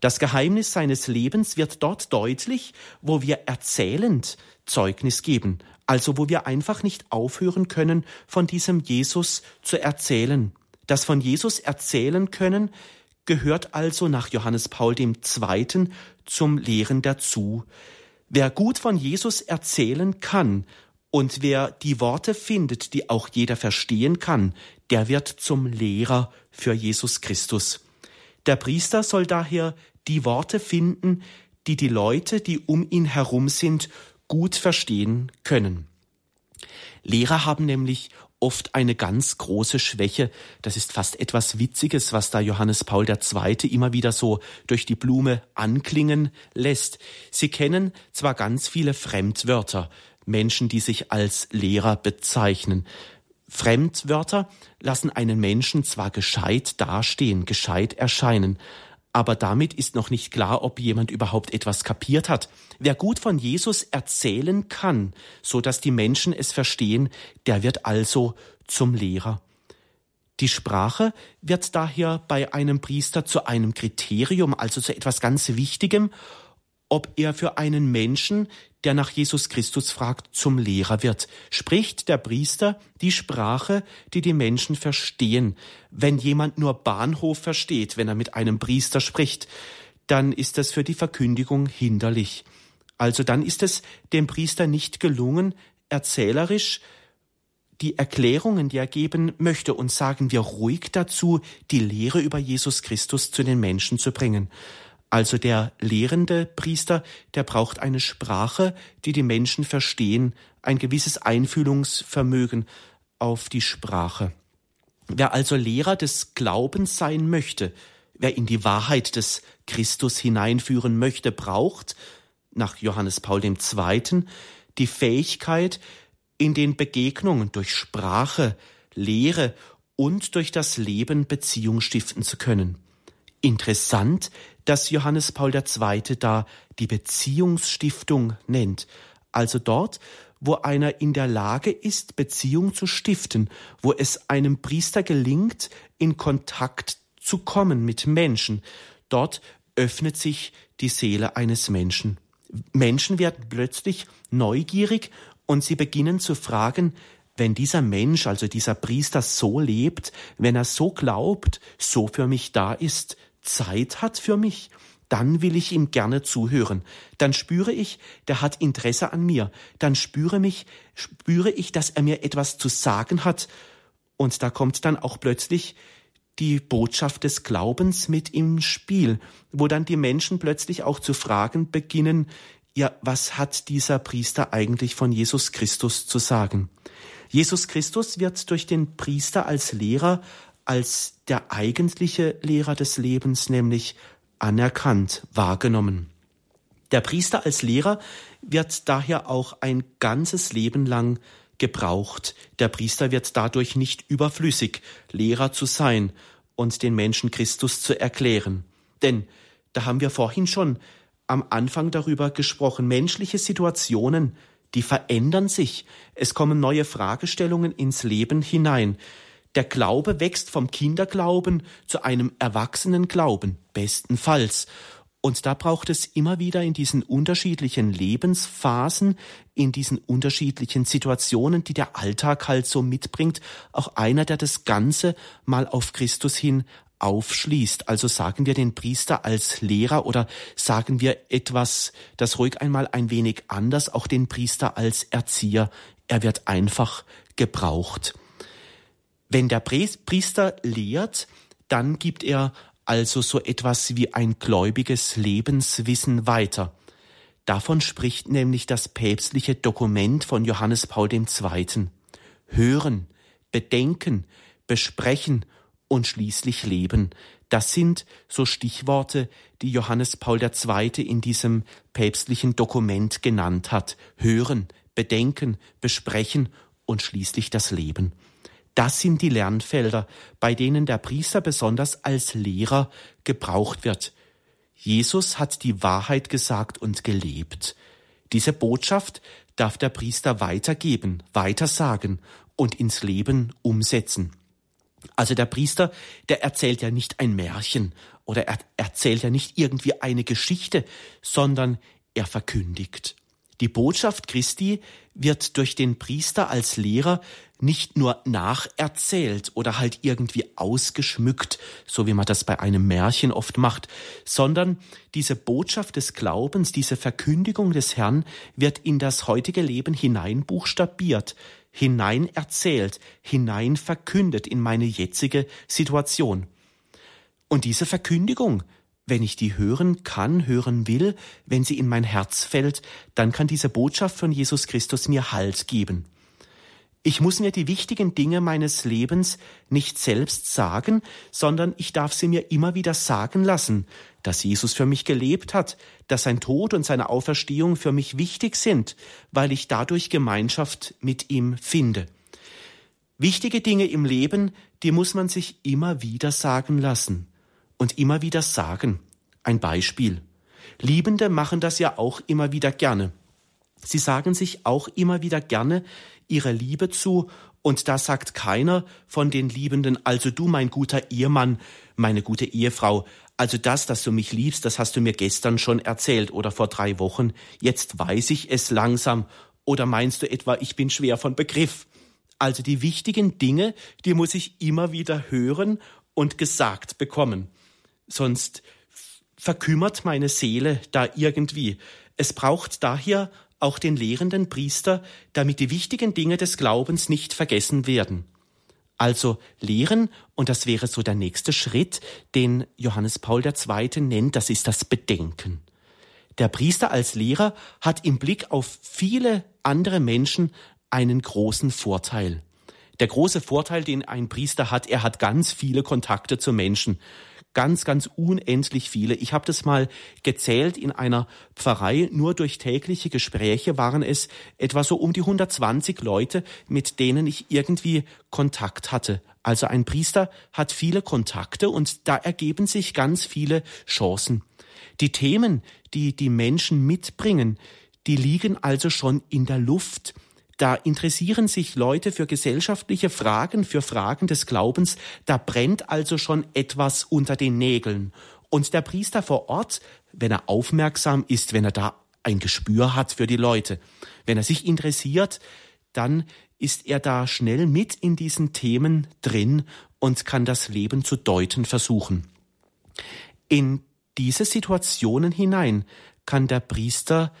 Das Geheimnis seines Lebens wird dort deutlich, wo wir erzählend Zeugnis geben, also wo wir einfach nicht aufhören können, von diesem Jesus zu erzählen. Das von Jesus erzählen können gehört also nach Johannes Paul II. zum Lehren dazu. Wer gut von Jesus erzählen kann und wer die Worte findet, die auch jeder verstehen kann, der wird zum Lehrer für Jesus Christus. Der Priester soll daher die Worte finden, die die Leute, die um ihn herum sind, gut verstehen können. Lehrer haben nämlich oft eine ganz große Schwäche. Das ist fast etwas Witziges, was da Johannes Paul II. immer wieder so durch die Blume anklingen lässt. Sie kennen zwar ganz viele Fremdwörter, Menschen, die sich als Lehrer bezeichnen. Fremdwörter lassen einen Menschen zwar gescheit dastehen, gescheit erscheinen, aber damit ist noch nicht klar, ob jemand überhaupt etwas kapiert hat. Wer gut von Jesus erzählen kann, so dass die Menschen es verstehen, der wird also zum Lehrer. Die Sprache wird daher bei einem Priester zu einem Kriterium, also zu etwas ganz Wichtigem, ob er für einen Menschen, der nach Jesus Christus fragt, zum Lehrer wird. Spricht der Priester die Sprache, die die Menschen verstehen. Wenn jemand nur Bahnhof versteht, wenn er mit einem Priester spricht, dann ist das für die Verkündigung hinderlich. Also dann ist es dem Priester nicht gelungen, erzählerisch die Erklärungen, die er geben möchte, und sagen wir ruhig dazu, die Lehre über Jesus Christus zu den Menschen zu bringen. Also der lehrende Priester, der braucht eine Sprache, die die Menschen verstehen, ein gewisses Einfühlungsvermögen auf die Sprache. Wer also Lehrer des Glaubens sein möchte, wer in die Wahrheit des Christus hineinführen möchte, braucht, nach Johannes Paul II., die Fähigkeit, in den Begegnungen durch Sprache, Lehre und durch das Leben Beziehung stiften zu können. Interessant, dass Johannes Paul II. da die Beziehungsstiftung nennt, also dort, wo einer in der Lage ist, Beziehung zu stiften, wo es einem Priester gelingt, in Kontakt zu kommen mit Menschen, dort öffnet sich die Seele eines Menschen. Menschen werden plötzlich neugierig und sie beginnen zu fragen, wenn dieser Mensch, also dieser Priester so lebt, wenn er so glaubt, so für mich da ist, Zeit hat für mich, dann will ich ihm gerne zuhören. Dann spüre ich, der hat Interesse an mir. Dann spüre mich, spüre ich, dass er mir etwas zu sagen hat. Und da kommt dann auch plötzlich die Botschaft des Glaubens mit im Spiel, wo dann die Menschen plötzlich auch zu fragen beginnen, ja, was hat dieser Priester eigentlich von Jesus Christus zu sagen? Jesus Christus wird durch den Priester als Lehrer, als der eigentliche Lehrer des Lebens, nämlich anerkannt, wahrgenommen. Der Priester als Lehrer wird daher auch ein ganzes Leben lang gebraucht. Der Priester wird dadurch nicht überflüssig, Lehrer zu sein und den Menschen Christus zu erklären. Denn, da haben wir vorhin schon am Anfang darüber gesprochen. Menschliche Situationen, die verändern sich. Es kommen neue Fragestellungen ins Leben hinein. Der Glaube wächst vom Kinderglauben zu einem erwachsenen Glauben, bestenfalls. Und da braucht es immer wieder in diesen unterschiedlichen Lebensphasen, in diesen unterschiedlichen Situationen, die der Alltag halt so mitbringt, auch einer, der das Ganze mal auf Christus hin aufschließt. Also sagen wir den Priester als Lehrer oder sagen wir etwas, das ruhig einmal ein wenig anders, auch den Priester als Erzieher. Er wird einfach gebraucht. Wenn der Priester lehrt, dann gibt er also so etwas wie ein gläubiges Lebenswissen weiter. Davon spricht nämlich das päpstliche Dokument von Johannes Paul II. Hören, bedenken, besprechen und schließlich Leben. Das sind so Stichworte, die Johannes Paul II. in diesem päpstlichen Dokument genannt hat. Hören, bedenken, besprechen und schließlich das Leben. Das sind die Lernfelder, bei denen der Priester besonders als Lehrer gebraucht wird. Jesus hat die Wahrheit gesagt und gelebt. Diese Botschaft darf der Priester weitergeben, weitersagen und ins Leben umsetzen. Also der Priester, der erzählt ja nicht ein Märchen oder er erzählt ja nicht irgendwie eine Geschichte, sondern er verkündigt. Die Botschaft Christi wird durch den Priester als Lehrer nicht nur nacherzählt oder halt irgendwie ausgeschmückt, so wie man das bei einem Märchen oft macht, sondern diese Botschaft des Glaubens, diese Verkündigung des Herrn wird in das heutige Leben hinein buchstabiert hinein erzählt, hinein verkündet in meine jetzige Situation. Und diese Verkündigung, wenn ich die hören kann, hören will, wenn sie in mein Herz fällt, dann kann diese Botschaft von Jesus Christus mir Halt geben. Ich muss mir die wichtigen Dinge meines Lebens nicht selbst sagen, sondern ich darf sie mir immer wieder sagen lassen, dass Jesus für mich gelebt hat, dass sein Tod und seine Auferstehung für mich wichtig sind, weil ich dadurch Gemeinschaft mit ihm finde. Wichtige Dinge im Leben, die muss man sich immer wieder sagen lassen und immer wieder sagen. Ein Beispiel. Liebende machen das ja auch immer wieder gerne. Sie sagen sich auch immer wieder gerne ihre Liebe zu Und da sagt keiner von den Liebenden, also du, mein guter Ehemann, meine gute Ehefrau, also das, dass du mich liebst, das hast du mir gestern schon erzählt oder vor drei Wochen, jetzt weiß ich es langsam. Oder meinst du etwa, ich bin schwer von Begriff? Also die wichtigen Dinge, die muss ich immer wieder hören und gesagt bekommen. Sonst verkümmert meine Seele da irgendwie. Es braucht daher auch den lehrenden Priester, damit die wichtigen Dinge des Glaubens nicht vergessen werden. Also lehren, und das wäre so der nächste Schritt, den Johannes Paul II. nennt, das ist das Bedenken. Der Priester als Lehrer hat im Blick auf viele andere Menschen einen großen Vorteil. Der große Vorteil, den ein Priester hat, er hat ganz viele Kontakte zu Menschen ganz, ganz unendlich viele. Ich habe das mal gezählt in einer Pfarrei. Nur durch tägliche Gespräche waren es etwa so um die 120 Leute, mit denen ich irgendwie Kontakt hatte. Also ein Priester hat viele Kontakte und da ergeben sich ganz viele Chancen. Die Themen, die die Menschen mitbringen, die liegen also schon in der Luft. Da interessieren sich Leute für gesellschaftliche Fragen, für Fragen des Glaubens. Da brennt also schon etwas unter den Nägeln. Und der Priester vor Ort, wenn er aufmerksam ist, wenn er da ein Gespür hat für die Leute, wenn er sich interessiert, dann ist er da schnell mit in diesen Themen drin und kann das Leben zu deuten versuchen. In diese Situationen hinein kann der Priester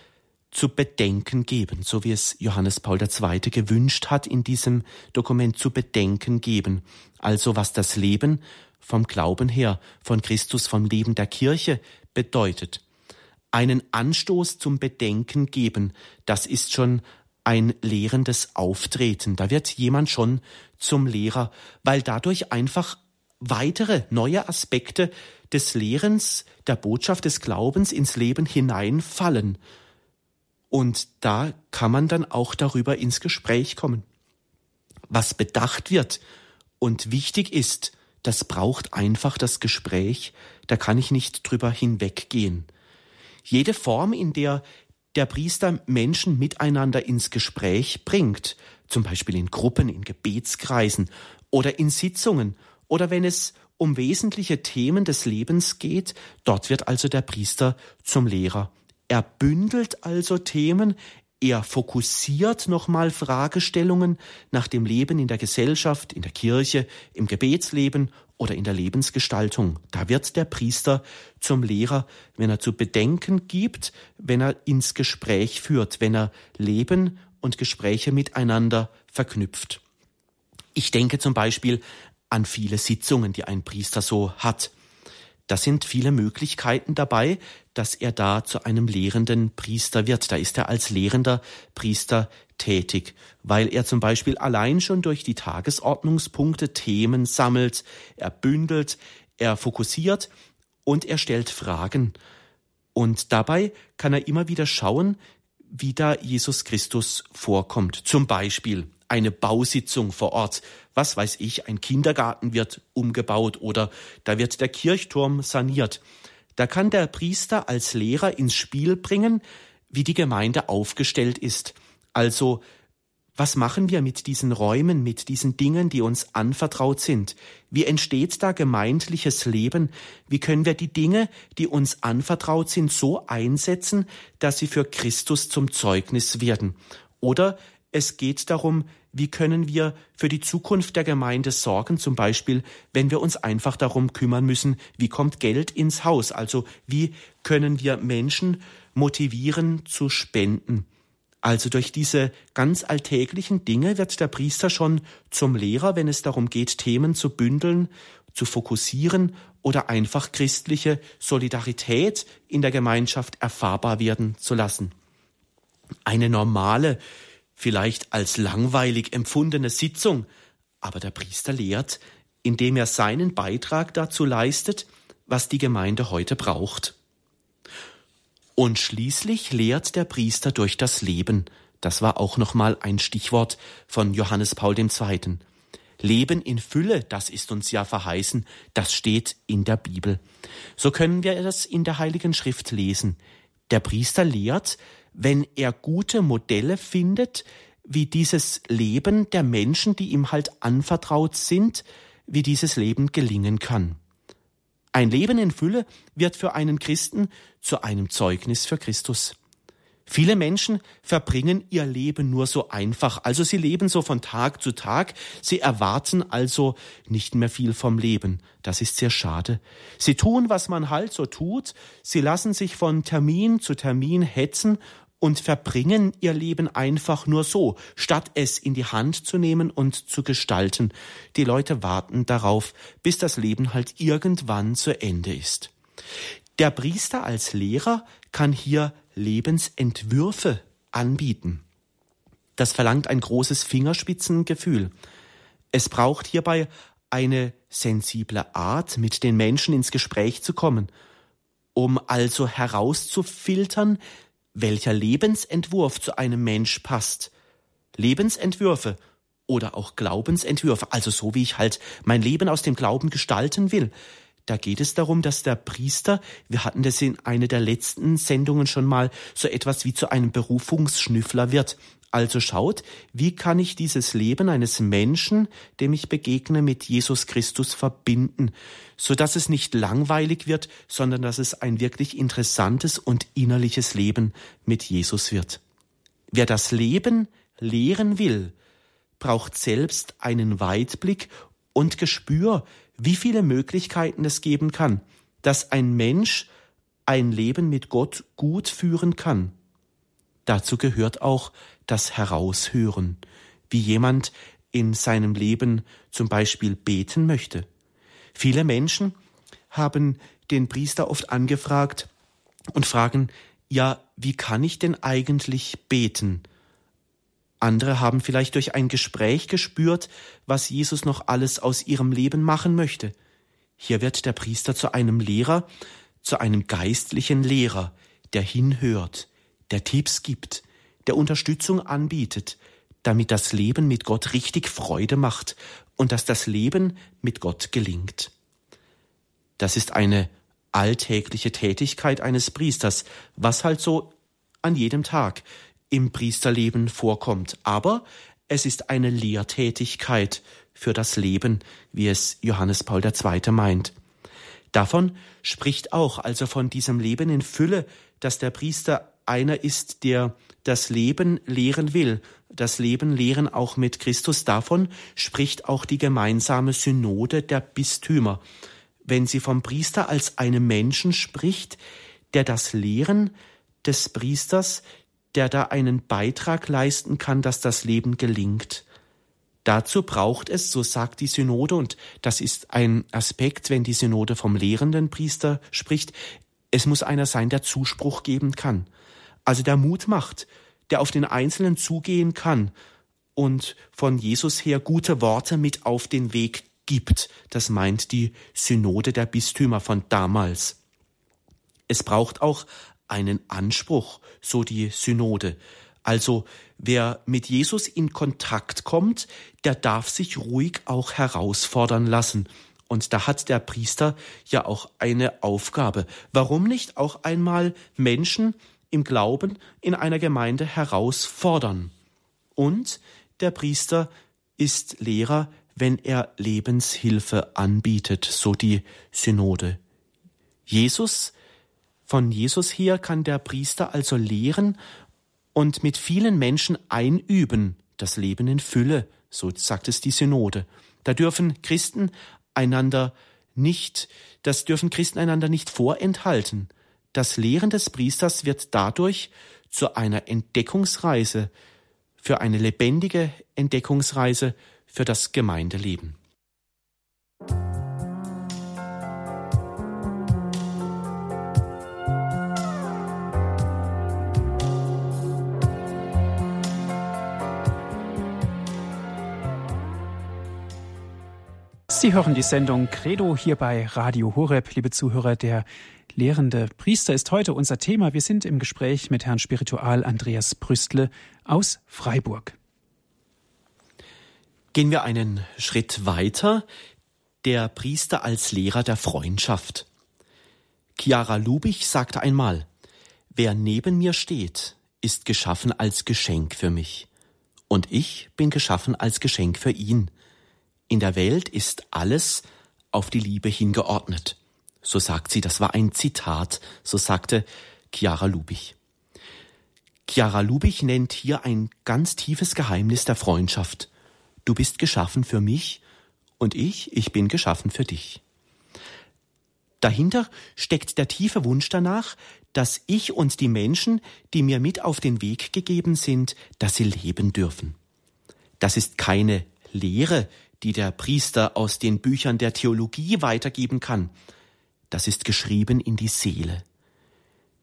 zu bedenken geben, so wie es Johannes Paul II. gewünscht hat, in diesem Dokument zu bedenken geben. Also was das Leben vom Glauben her, von Christus, vom Leben der Kirche bedeutet. Einen Anstoß zum Bedenken geben, das ist schon ein lehrendes Auftreten. Da wird jemand schon zum Lehrer, weil dadurch einfach weitere neue Aspekte des Lehrens, der Botschaft des Glaubens ins Leben hineinfallen und da kann man dann auch darüber ins Gespräch kommen. Was bedacht wird und wichtig ist, das braucht einfach das Gespräch, da kann ich nicht drüber hinweggehen. Jede Form, in der der Priester Menschen miteinander ins Gespräch bringt, zum Beispiel in Gruppen, in Gebetskreisen oder in Sitzungen oder wenn es um wesentliche Themen des Lebens geht, dort wird also der Priester zum Lehrer. Er bündelt also Themen, er fokussiert nochmal Fragestellungen nach dem Leben in der Gesellschaft, in der Kirche, im Gebetsleben oder in der Lebensgestaltung. Da wird der Priester zum Lehrer, wenn er zu bedenken gibt, wenn er ins Gespräch führt, wenn er Leben und Gespräche miteinander verknüpft. Ich denke zum Beispiel an viele Sitzungen, die ein Priester so hat. Da sind viele Möglichkeiten dabei, dass er da zu einem lehrenden Priester wird. Da ist er als lehrender Priester tätig, weil er zum Beispiel allein schon durch die Tagesordnungspunkte Themen sammelt, er bündelt, er fokussiert und er stellt Fragen. Und dabei kann er immer wieder schauen, wie da Jesus Christus vorkommt. Zum Beispiel eine Bausitzung vor Ort. Was weiß ich, ein Kindergarten wird umgebaut oder da wird der Kirchturm saniert. Da kann der Priester als Lehrer ins Spiel bringen, wie die Gemeinde aufgestellt ist. Also, was machen wir mit diesen Räumen, mit diesen Dingen, die uns anvertraut sind? Wie entsteht da gemeindliches Leben? Wie können wir die Dinge, die uns anvertraut sind, so einsetzen, dass sie für Christus zum Zeugnis werden? Oder es geht darum, wie können wir für die Zukunft der Gemeinde sorgen, zum Beispiel, wenn wir uns einfach darum kümmern müssen, wie kommt Geld ins Haus, also wie können wir Menschen motivieren zu spenden. Also durch diese ganz alltäglichen Dinge wird der Priester schon zum Lehrer, wenn es darum geht, Themen zu bündeln, zu fokussieren oder einfach christliche Solidarität in der Gemeinschaft erfahrbar werden zu lassen. Eine normale vielleicht als langweilig empfundene Sitzung, aber der Priester lehrt, indem er seinen Beitrag dazu leistet, was die Gemeinde heute braucht. Und schließlich lehrt der Priester durch das Leben. Das war auch nochmal ein Stichwort von Johannes Paul II. Leben in Fülle, das ist uns ja verheißen, das steht in der Bibel. So können wir das in der Heiligen Schrift lesen. Der Priester lehrt, wenn er gute Modelle findet, wie dieses Leben der Menschen, die ihm halt anvertraut sind, wie dieses Leben gelingen kann. Ein Leben in Fülle wird für einen Christen zu einem Zeugnis für Christus. Viele Menschen verbringen ihr Leben nur so einfach, also sie leben so von Tag zu Tag, sie erwarten also nicht mehr viel vom Leben. Das ist sehr schade. Sie tun, was man halt so tut, sie lassen sich von Termin zu Termin hetzen und verbringen ihr Leben einfach nur so, statt es in die Hand zu nehmen und zu gestalten. Die Leute warten darauf, bis das Leben halt irgendwann zu Ende ist. Der Priester als Lehrer kann hier Lebensentwürfe anbieten. Das verlangt ein großes Fingerspitzengefühl. Es braucht hierbei eine sensible Art, mit den Menschen ins Gespräch zu kommen, um also herauszufiltern, welcher Lebensentwurf zu einem Mensch passt. Lebensentwürfe oder auch Glaubensentwürfe, also so wie ich halt mein Leben aus dem Glauben gestalten will. Da geht es darum, dass der Priester, wir hatten das in einer der letzten Sendungen schon mal, so etwas wie zu einem Berufungsschnüffler wird. Also schaut, wie kann ich dieses Leben eines Menschen, dem ich begegne, mit Jesus Christus verbinden, so dass es nicht langweilig wird, sondern dass es ein wirklich interessantes und innerliches Leben mit Jesus wird. Wer das Leben lehren will, braucht selbst einen Weitblick und Gespür, wie viele Möglichkeiten es geben kann, dass ein Mensch ein Leben mit Gott gut führen kann. Dazu gehört auch das Heraushören, wie jemand in seinem Leben zum Beispiel beten möchte. Viele Menschen haben den Priester oft angefragt und fragen, ja, wie kann ich denn eigentlich beten? Andere haben vielleicht durch ein Gespräch gespürt, was Jesus noch alles aus ihrem Leben machen möchte. Hier wird der Priester zu einem Lehrer, zu einem geistlichen Lehrer, der hinhört, der Tipps gibt, der Unterstützung anbietet, damit das Leben mit Gott richtig Freude macht und dass das Leben mit Gott gelingt. Das ist eine alltägliche Tätigkeit eines Priesters, was halt so an jedem Tag im Priesterleben vorkommt. Aber es ist eine Lehrtätigkeit für das Leben, wie es Johannes Paul II. meint. Davon spricht auch also von diesem Leben in Fülle, dass der Priester einer ist, der das Leben lehren will, das Leben lehren auch mit Christus. Davon spricht auch die gemeinsame Synode der Bistümer, wenn sie vom Priester als einem Menschen spricht, der das Lehren des Priesters, der da einen Beitrag leisten kann, dass das Leben gelingt. Dazu braucht es, so sagt die Synode, und das ist ein Aspekt, wenn die Synode vom lehrenden Priester spricht, es muss einer sein, der Zuspruch geben kann, also der Mut macht, der auf den Einzelnen zugehen kann und von Jesus her gute Worte mit auf den Weg gibt. Das meint die Synode der Bistümer von damals. Es braucht auch einen Anspruch, so die Synode. Also wer mit Jesus in Kontakt kommt, der darf sich ruhig auch herausfordern lassen. Und da hat der Priester ja auch eine Aufgabe. Warum nicht auch einmal Menschen im Glauben in einer Gemeinde herausfordern? Und der Priester ist Lehrer, wenn er Lebenshilfe anbietet, so die Synode. Jesus von Jesus her kann der Priester also lehren und mit vielen Menschen einüben, das Leben in Fülle, so sagt es die Synode. Da dürfen Christen einander nicht, das dürfen Christen einander nicht vorenthalten. Das Lehren des Priesters wird dadurch zu einer Entdeckungsreise, für eine lebendige Entdeckungsreise für das Gemeindeleben. Sie hören die Sendung Credo hier bei Radio Horeb. Liebe Zuhörer, der lehrende Priester ist heute unser Thema. Wir sind im Gespräch mit Herrn Spiritual Andreas Brüstle aus Freiburg. Gehen wir einen Schritt weiter. Der Priester als Lehrer der Freundschaft. Chiara Lubich sagte einmal, wer neben mir steht, ist geschaffen als Geschenk für mich. und ich bin geschaffen als Geschenk für ihn. In der Welt ist alles auf die Liebe hingeordnet. So sagt sie, das war ein Zitat, so sagte Chiara Lubich. Chiara Lubich nennt hier ein ganz tiefes Geheimnis der Freundschaft. Du bist geschaffen für mich und ich, ich bin geschaffen für dich. Dahinter steckt der tiefe Wunsch danach, dass ich und die Menschen, die mir mit auf den Weg gegeben sind, dass sie leben dürfen. Das ist keine Lehre, die der Priester aus den Büchern der Theologie weitergeben kann. Das ist geschrieben in die Seele.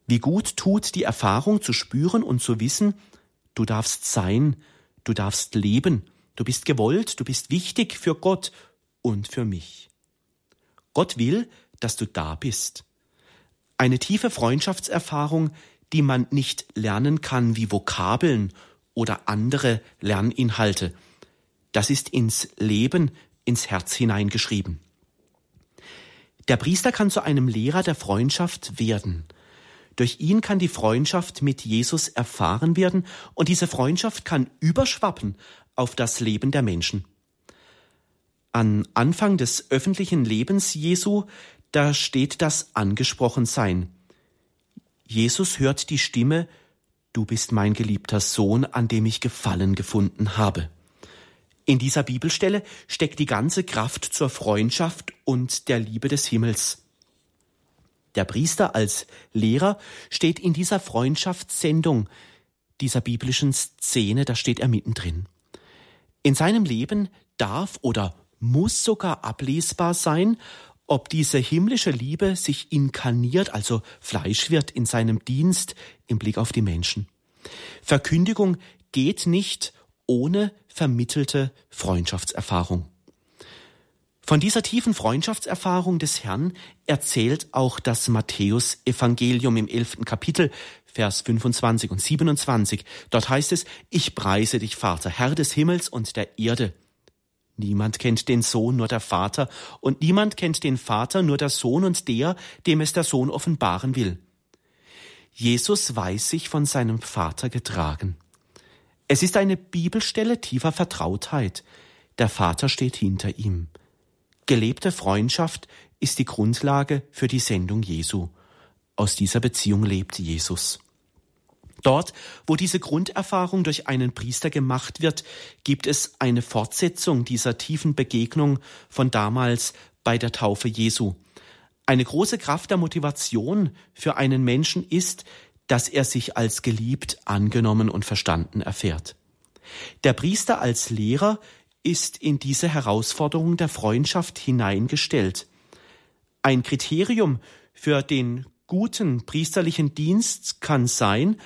Wie gut tut die Erfahrung zu spüren und zu wissen, du darfst sein, du darfst leben, du bist gewollt, du bist wichtig für Gott und für mich. Gott will, dass du da bist. Eine tiefe Freundschaftserfahrung, die man nicht lernen kann wie Vokabeln oder andere Lerninhalte. Das ist ins Leben, ins Herz hineingeschrieben. Der Priester kann zu einem Lehrer der Freundschaft werden – durch ihn kann die Freundschaft mit Jesus erfahren werden und diese Freundschaft kann überschwappen auf das Leben der Menschen. An Anfang des öffentlichen Lebens Jesu, da steht das Angesprochensein. Jesus hört die Stimme, Du bist mein geliebter Sohn, an dem ich Gefallen gefunden habe. In dieser Bibelstelle steckt die ganze Kraft zur Freundschaft und der Liebe des Himmels. Der Priester als Lehrer steht in dieser Freundschaftssendung, dieser biblischen Szene, da steht er mittendrin. In seinem Leben darf oder muss sogar ablesbar sein, ob diese himmlische Liebe sich inkarniert, also Fleisch wird in seinem Dienst im Blick auf die Menschen. Verkündigung geht nicht ohne vermittelte Freundschaftserfahrung. Von dieser tiefen Freundschaftserfahrung des Herrn erzählt auch das Matthäus-Evangelium im elften Kapitel, Vers 25 und 27. Dort heißt es, ich preise dich, Vater, Herr des Himmels und der Erde. Niemand kennt den Sohn, nur der Vater, und niemand kennt den Vater, nur der Sohn und der, dem es der Sohn offenbaren will. Jesus weiß sich von seinem Vater getragen. Es ist eine Bibelstelle tiefer Vertrautheit. Der Vater steht hinter ihm. Gelebte Freundschaft ist die Grundlage für die Sendung Jesu. Aus dieser Beziehung lebt Jesus. Dort, wo diese Grunderfahrung durch einen Priester gemacht wird, gibt es eine Fortsetzung dieser tiefen Begegnung von damals bei der Taufe Jesu. Eine große Kraft der Motivation für einen Menschen ist, dass er sich als geliebt, angenommen und verstanden erfährt. Der Priester als Lehrer ist in diese Herausforderung der Freundschaft hineingestellt. Ein Kriterium für den guten priesterlichen Dienst kann sein,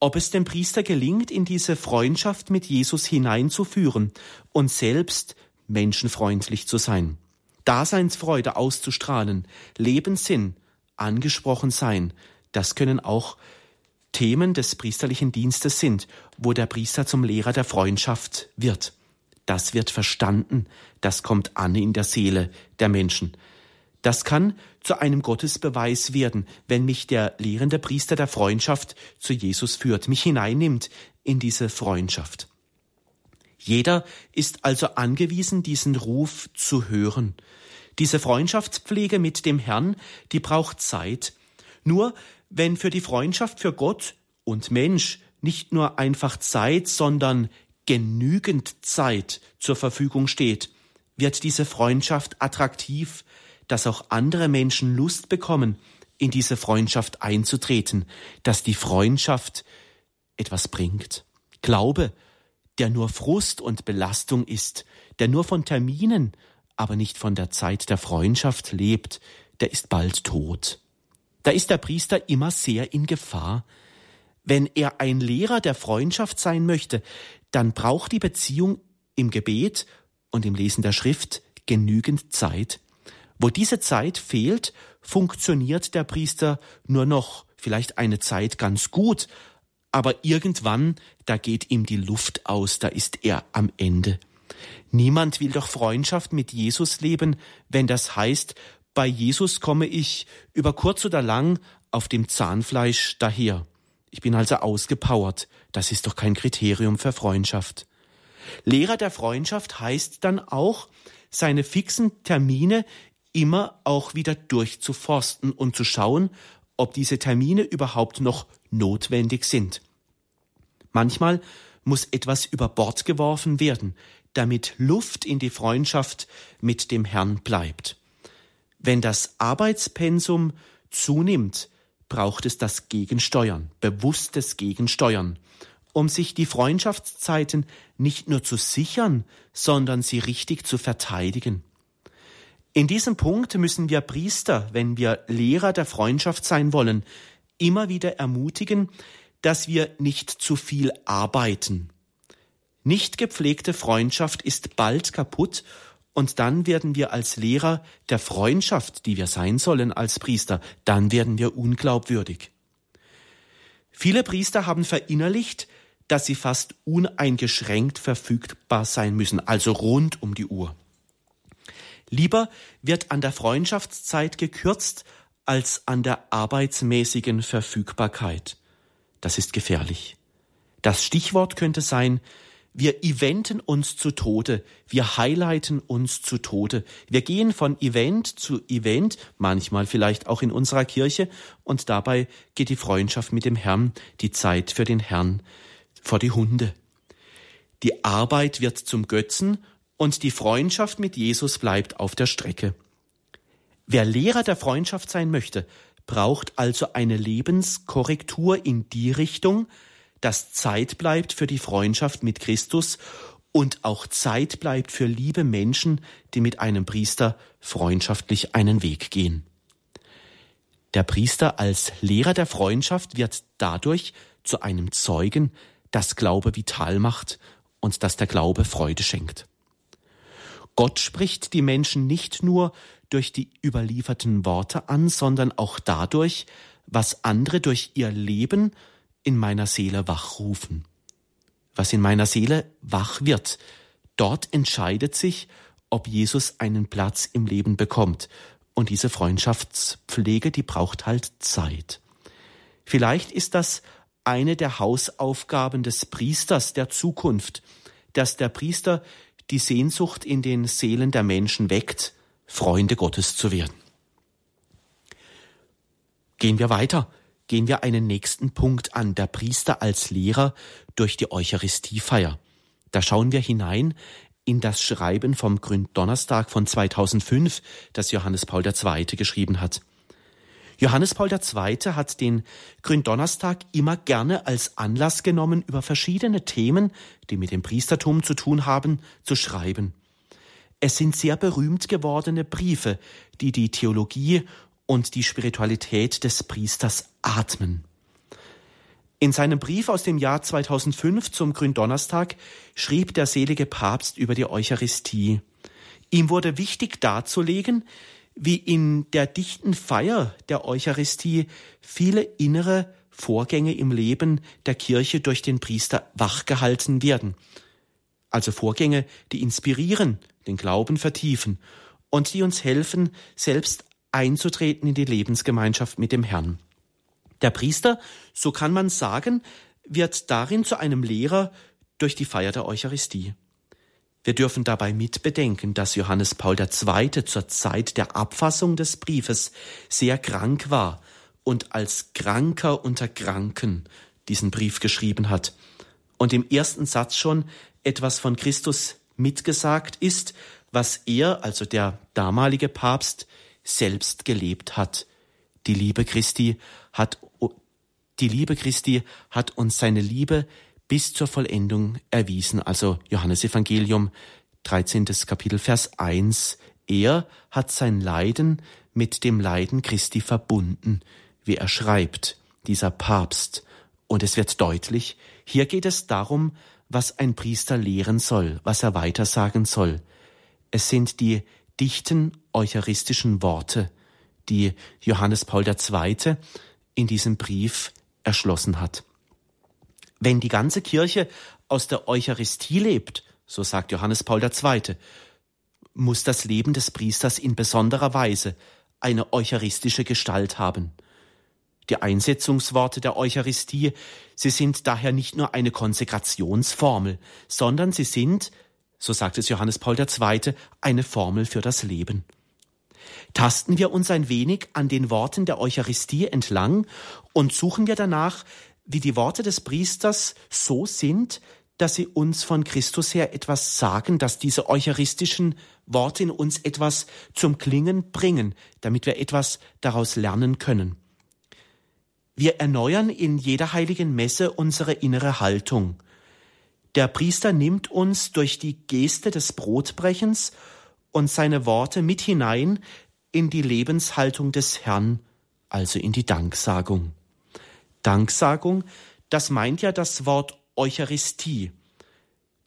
ob es dem Priester gelingt, in diese Freundschaft mit Jesus hineinzuführen und selbst menschenfreundlich zu sein, Daseinsfreude auszustrahlen, Lebenssinn, angesprochen sein, das können auch Themen des priesterlichen Dienstes sind, wo der Priester zum Lehrer der Freundschaft wird das wird verstanden, das kommt an in der Seele der Menschen. Das kann zu einem Gottesbeweis werden, wenn mich der lehrende Priester der Freundschaft zu Jesus führt, mich hineinnimmt in diese Freundschaft. Jeder ist also angewiesen, diesen Ruf zu hören. Diese Freundschaftspflege mit dem Herrn, die braucht Zeit. Nur wenn für die Freundschaft für Gott und Mensch nicht nur einfach Zeit, sondern genügend Zeit zur Verfügung steht, wird diese Freundschaft attraktiv, dass auch andere Menschen Lust bekommen, in diese Freundschaft einzutreten, dass die Freundschaft etwas bringt. Glaube, der nur Frust und Belastung ist, der nur von Terminen, aber nicht von der Zeit der Freundschaft lebt, der ist bald tot. Da ist der Priester immer sehr in Gefahr. Wenn er ein Lehrer der Freundschaft sein möchte, dann braucht die Beziehung im Gebet und im Lesen der Schrift genügend Zeit. Wo diese Zeit fehlt, funktioniert der Priester nur noch vielleicht eine Zeit ganz gut, aber irgendwann, da geht ihm die Luft aus, da ist er am Ende. Niemand will doch Freundschaft mit Jesus leben, wenn das heißt, bei Jesus komme ich über kurz oder lang auf dem Zahnfleisch daher. Ich bin also ausgepowert. Das ist doch kein Kriterium für Freundschaft. Lehrer der Freundschaft heißt dann auch, seine fixen Termine immer auch wieder durchzuforsten und zu schauen, ob diese Termine überhaupt noch notwendig sind. Manchmal muss etwas über Bord geworfen werden, damit Luft in die Freundschaft mit dem Herrn bleibt. Wenn das Arbeitspensum zunimmt, braucht es das Gegensteuern, bewusstes Gegensteuern, um sich die Freundschaftszeiten nicht nur zu sichern, sondern sie richtig zu verteidigen. In diesem Punkt müssen wir Priester, wenn wir Lehrer der Freundschaft sein wollen, immer wieder ermutigen, dass wir nicht zu viel arbeiten. Nicht gepflegte Freundschaft ist bald kaputt und dann werden wir als Lehrer der Freundschaft, die wir sein sollen als Priester, dann werden wir unglaubwürdig. Viele Priester haben verinnerlicht, dass sie fast uneingeschränkt verfügbar sein müssen, also rund um die Uhr. Lieber wird an der Freundschaftszeit gekürzt als an der arbeitsmäßigen Verfügbarkeit. Das ist gefährlich. Das Stichwort könnte sein, wir eventen uns zu Tode, wir highlighten uns zu Tode. Wir gehen von Event zu Event, manchmal vielleicht auch in unserer Kirche, und dabei geht die Freundschaft mit dem Herrn, die Zeit für den Herrn vor die Hunde. Die Arbeit wird zum Götzen und die Freundschaft mit Jesus bleibt auf der Strecke. Wer Lehrer der Freundschaft sein möchte, braucht also eine Lebenskorrektur in die Richtung, dass Zeit bleibt für die Freundschaft mit Christus und auch Zeit bleibt für liebe Menschen, die mit einem Priester freundschaftlich einen Weg gehen. Der Priester als Lehrer der Freundschaft wird dadurch zu einem Zeugen, das Glaube vital macht und das der Glaube Freude schenkt. Gott spricht die Menschen nicht nur durch die überlieferten Worte an, sondern auch dadurch, was andere durch ihr Leben in meiner Seele wachrufen. Was in meiner Seele wach wird, dort entscheidet sich, ob Jesus einen Platz im Leben bekommt. Und diese Freundschaftspflege, die braucht halt Zeit. Vielleicht ist das eine der Hausaufgaben des Priesters der Zukunft, dass der Priester die Sehnsucht in den Seelen der Menschen weckt, Freunde Gottes zu werden. Gehen wir weiter. Gehen wir einen nächsten Punkt an, der Priester als Lehrer durch die Eucharistiefeier. Da schauen wir hinein in das Schreiben vom Gründonnerstag von 2005, das Johannes Paul II. geschrieben hat. Johannes Paul II. hat den Gründonnerstag immer gerne als Anlass genommen, über verschiedene Themen, die mit dem Priestertum zu tun haben, zu schreiben. Es sind sehr berühmt gewordene Briefe, die die Theologie und die Spiritualität des Priesters atmen. In seinem Brief aus dem Jahr 2005 zum Gründonnerstag schrieb der selige Papst über die Eucharistie. Ihm wurde wichtig darzulegen, wie in der dichten Feier der Eucharistie viele innere Vorgänge im Leben der Kirche durch den Priester wachgehalten werden. Also Vorgänge, die inspirieren, den Glauben vertiefen und die uns helfen, selbst einzutreten in die Lebensgemeinschaft mit dem Herrn. Der Priester, so kann man sagen, wird darin zu einem Lehrer durch die Feier der Eucharistie. Wir dürfen dabei mitbedenken, dass Johannes Paul II. zur Zeit der Abfassung des Briefes sehr krank war und als Kranker unter Kranken diesen Brief geschrieben hat und im ersten Satz schon etwas von Christus mitgesagt ist, was er, also der damalige Papst, selbst gelebt hat. Die Liebe Christi hat, die Liebe Christi hat uns seine Liebe bis zur Vollendung erwiesen. Also Johannes Evangelium 13. Kapitel Vers 1. Er hat sein Leiden mit dem Leiden Christi verbunden, wie er schreibt, dieser Papst. Und es wird deutlich, hier geht es darum, was ein Priester lehren soll, was er weitersagen soll. Es sind die dichten eucharistischen Worte, die Johannes Paul II. in diesem Brief erschlossen hat. Wenn die ganze Kirche aus der Eucharistie lebt, so sagt Johannes Paul II., muss das Leben des Priesters in besonderer Weise eine eucharistische Gestalt haben. Die Einsetzungsworte der Eucharistie, sie sind daher nicht nur eine Konsekrationsformel, sondern sie sind, so sagt es Johannes Paul II., eine Formel für das Leben. Tasten wir uns ein wenig an den Worten der Eucharistie entlang und suchen wir danach, wie die Worte des Priesters so sind, dass sie uns von Christus her etwas sagen, dass diese eucharistischen Worte in uns etwas zum Klingen bringen, damit wir etwas daraus lernen können. Wir erneuern in jeder heiligen Messe unsere innere Haltung. Der Priester nimmt uns durch die Geste des Brotbrechens und seine Worte mit hinein in die Lebenshaltung des Herrn, also in die Danksagung. Danksagung, das meint ja das Wort Eucharistie.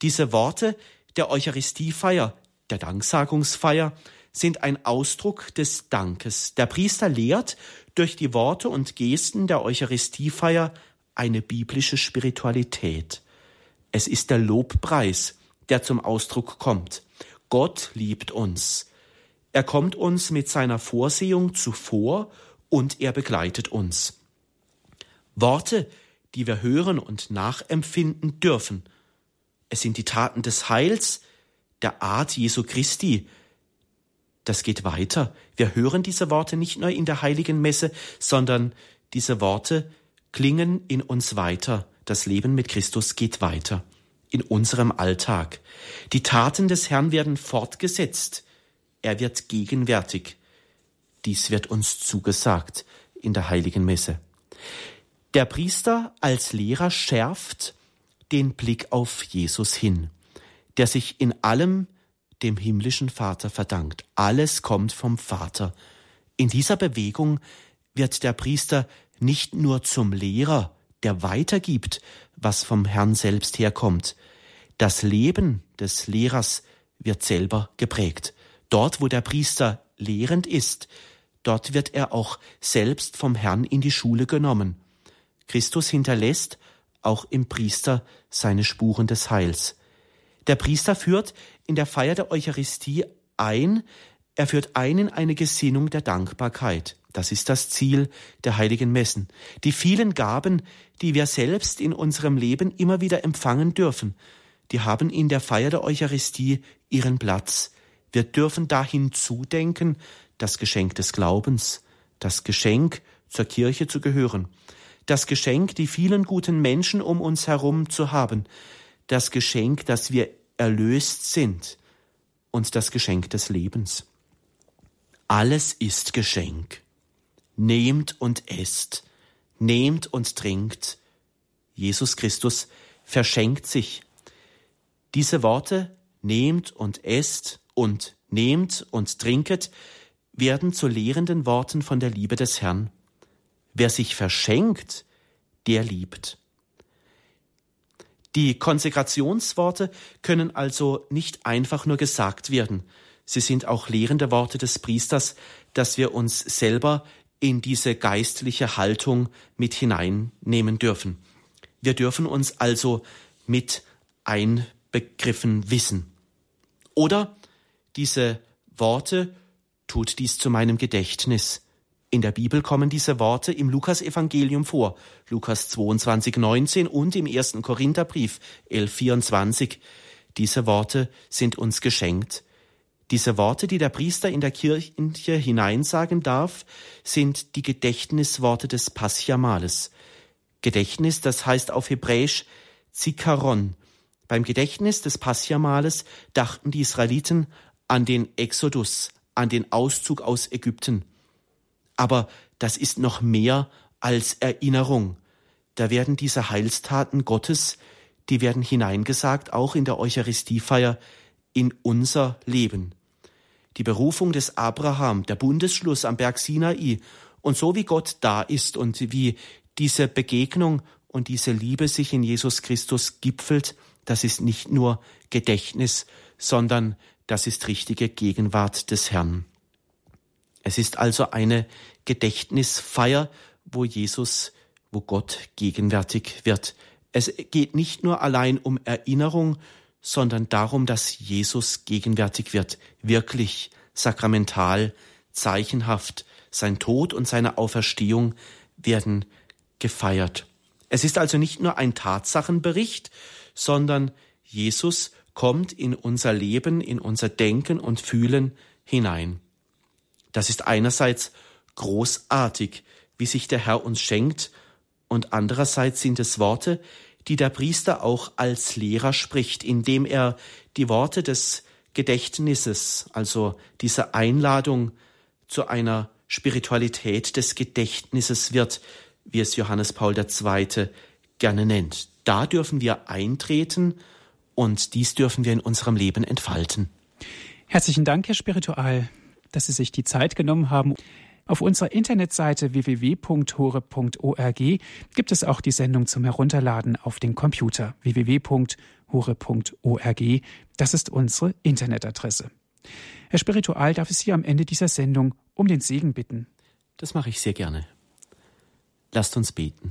Diese Worte der Eucharistiefeier, der Danksagungsfeier, sind ein Ausdruck des Dankes. Der Priester lehrt durch die Worte und Gesten der Eucharistiefeier eine biblische Spiritualität. Es ist der Lobpreis, der zum Ausdruck kommt. Gott liebt uns. Er kommt uns mit seiner Vorsehung zuvor und er begleitet uns. Worte, die wir hören und nachempfinden dürfen. Es sind die Taten des Heils, der Art Jesu Christi, das geht weiter. Wir hören diese Worte nicht nur in der heiligen Messe, sondern diese Worte klingen in uns weiter. Das Leben mit Christus geht weiter in unserem Alltag. Die Taten des Herrn werden fortgesetzt. Er wird gegenwärtig. Dies wird uns zugesagt in der heiligen Messe. Der Priester als Lehrer schärft den Blick auf Jesus hin, der sich in allem dem himmlischen Vater verdankt. Alles kommt vom Vater. In dieser Bewegung wird der Priester nicht nur zum Lehrer, der weitergibt, was vom Herrn selbst herkommt. Das Leben des Lehrers wird selber geprägt. Dort, wo der Priester lehrend ist, dort wird er auch selbst vom Herrn in die Schule genommen. Christus hinterlässt auch im Priester seine Spuren des Heils. Der Priester führt in der Feier der Eucharistie ein, er führt ein in eine Gesinnung der Dankbarkeit. Das ist das Ziel der heiligen Messen. Die vielen Gaben, die wir selbst in unserem Leben immer wieder empfangen dürfen, die haben in der Feier der Eucharistie ihren Platz. Wir dürfen dahin zudenken, das Geschenk des Glaubens, das Geschenk, zur Kirche zu gehören, das Geschenk, die vielen guten Menschen um uns herum zu haben, das Geschenk, dass wir erlöst sind und das Geschenk des Lebens. Alles ist Geschenk. Nehmt und esst, nehmt und trinkt. Jesus Christus verschenkt sich. Diese Worte nehmt und esst und nehmt und trinket werden zu lehrenden Worten von der Liebe des Herrn. Wer sich verschenkt, der liebt. Die Konsekrationsworte können also nicht einfach nur gesagt werden. Sie sind auch lehrende Worte des Priesters, dass wir uns selber in diese geistliche Haltung mit hineinnehmen dürfen. Wir dürfen uns also mit einbegriffen wissen. Oder diese Worte tut dies zu meinem Gedächtnis. In der Bibel kommen diese Worte im Lukasevangelium vor, Lukas 22, 19 und im ersten Korintherbrief 11, 24. Diese Worte sind uns geschenkt. Diese Worte, die der Priester in der Kirche hineinsagen darf, sind die Gedächtnisworte des Passiamales. Gedächtnis, das heißt auf Hebräisch Zikaron. Beim Gedächtnis des Passiamales dachten die Israeliten an den Exodus, an den Auszug aus Ägypten. Aber das ist noch mehr als Erinnerung. Da werden diese Heilstaten Gottes, die werden hineingesagt, auch in der Eucharistiefeier, in unser Leben. Die Berufung des Abraham, der Bundesschluss am Berg Sinai und so wie Gott da ist und wie diese Begegnung und diese Liebe sich in Jesus Christus gipfelt, das ist nicht nur Gedächtnis, sondern das ist richtige Gegenwart des Herrn. Es ist also eine Gedächtnisfeier, wo Jesus, wo Gott gegenwärtig wird. Es geht nicht nur allein um Erinnerung, sondern darum, dass Jesus gegenwärtig wird, wirklich sakramental, zeichenhaft. Sein Tod und seine Auferstehung werden gefeiert. Es ist also nicht nur ein Tatsachenbericht, sondern Jesus kommt in unser Leben, in unser Denken und Fühlen hinein. Das ist einerseits großartig, wie sich der Herr uns schenkt, und andererseits sind es Worte, die der Priester auch als Lehrer spricht, indem er die Worte des Gedächtnisses, also dieser Einladung zu einer Spiritualität des Gedächtnisses wird, wie es Johannes Paul II. gerne nennt. Da dürfen wir eintreten und dies dürfen wir in unserem Leben entfalten. Herzlichen Dank, Herr Spiritual, dass Sie sich die Zeit genommen haben. Auf unserer Internetseite www.hore.org gibt es auch die Sendung zum Herunterladen auf den Computer www.hore.org. Das ist unsere Internetadresse. Herr Spiritual, darf ich Sie am Ende dieser Sendung um den Segen bitten? Das mache ich sehr gerne. Lasst uns beten.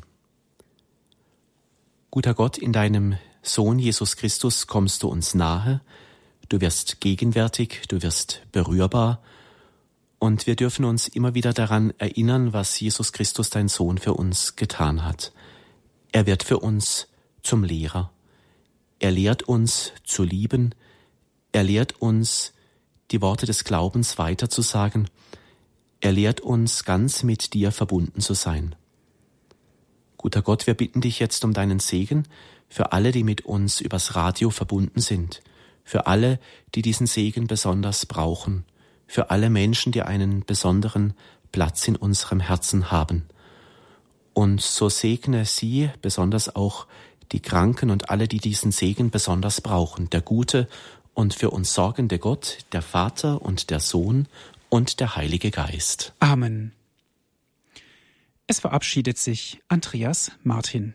Guter Gott, in deinem Sohn Jesus Christus kommst du uns nahe, du wirst gegenwärtig, du wirst berührbar, und wir dürfen uns immer wieder daran erinnern, was Jesus Christus, dein Sohn, für uns getan hat. Er wird für uns zum Lehrer. Er lehrt uns zu lieben. Er lehrt uns, die Worte des Glaubens weiterzusagen. Er lehrt uns, ganz mit dir verbunden zu sein. Guter Gott, wir bitten dich jetzt um deinen Segen für alle, die mit uns übers Radio verbunden sind, für alle, die diesen Segen besonders brauchen für alle Menschen, die einen besonderen Platz in unserem Herzen haben. Und so segne sie, besonders auch die Kranken und alle, die diesen Segen besonders brauchen, der gute und für uns sorgende Gott, der Vater und der Sohn und der Heilige Geist. Amen. Es verabschiedet sich Andreas Martin.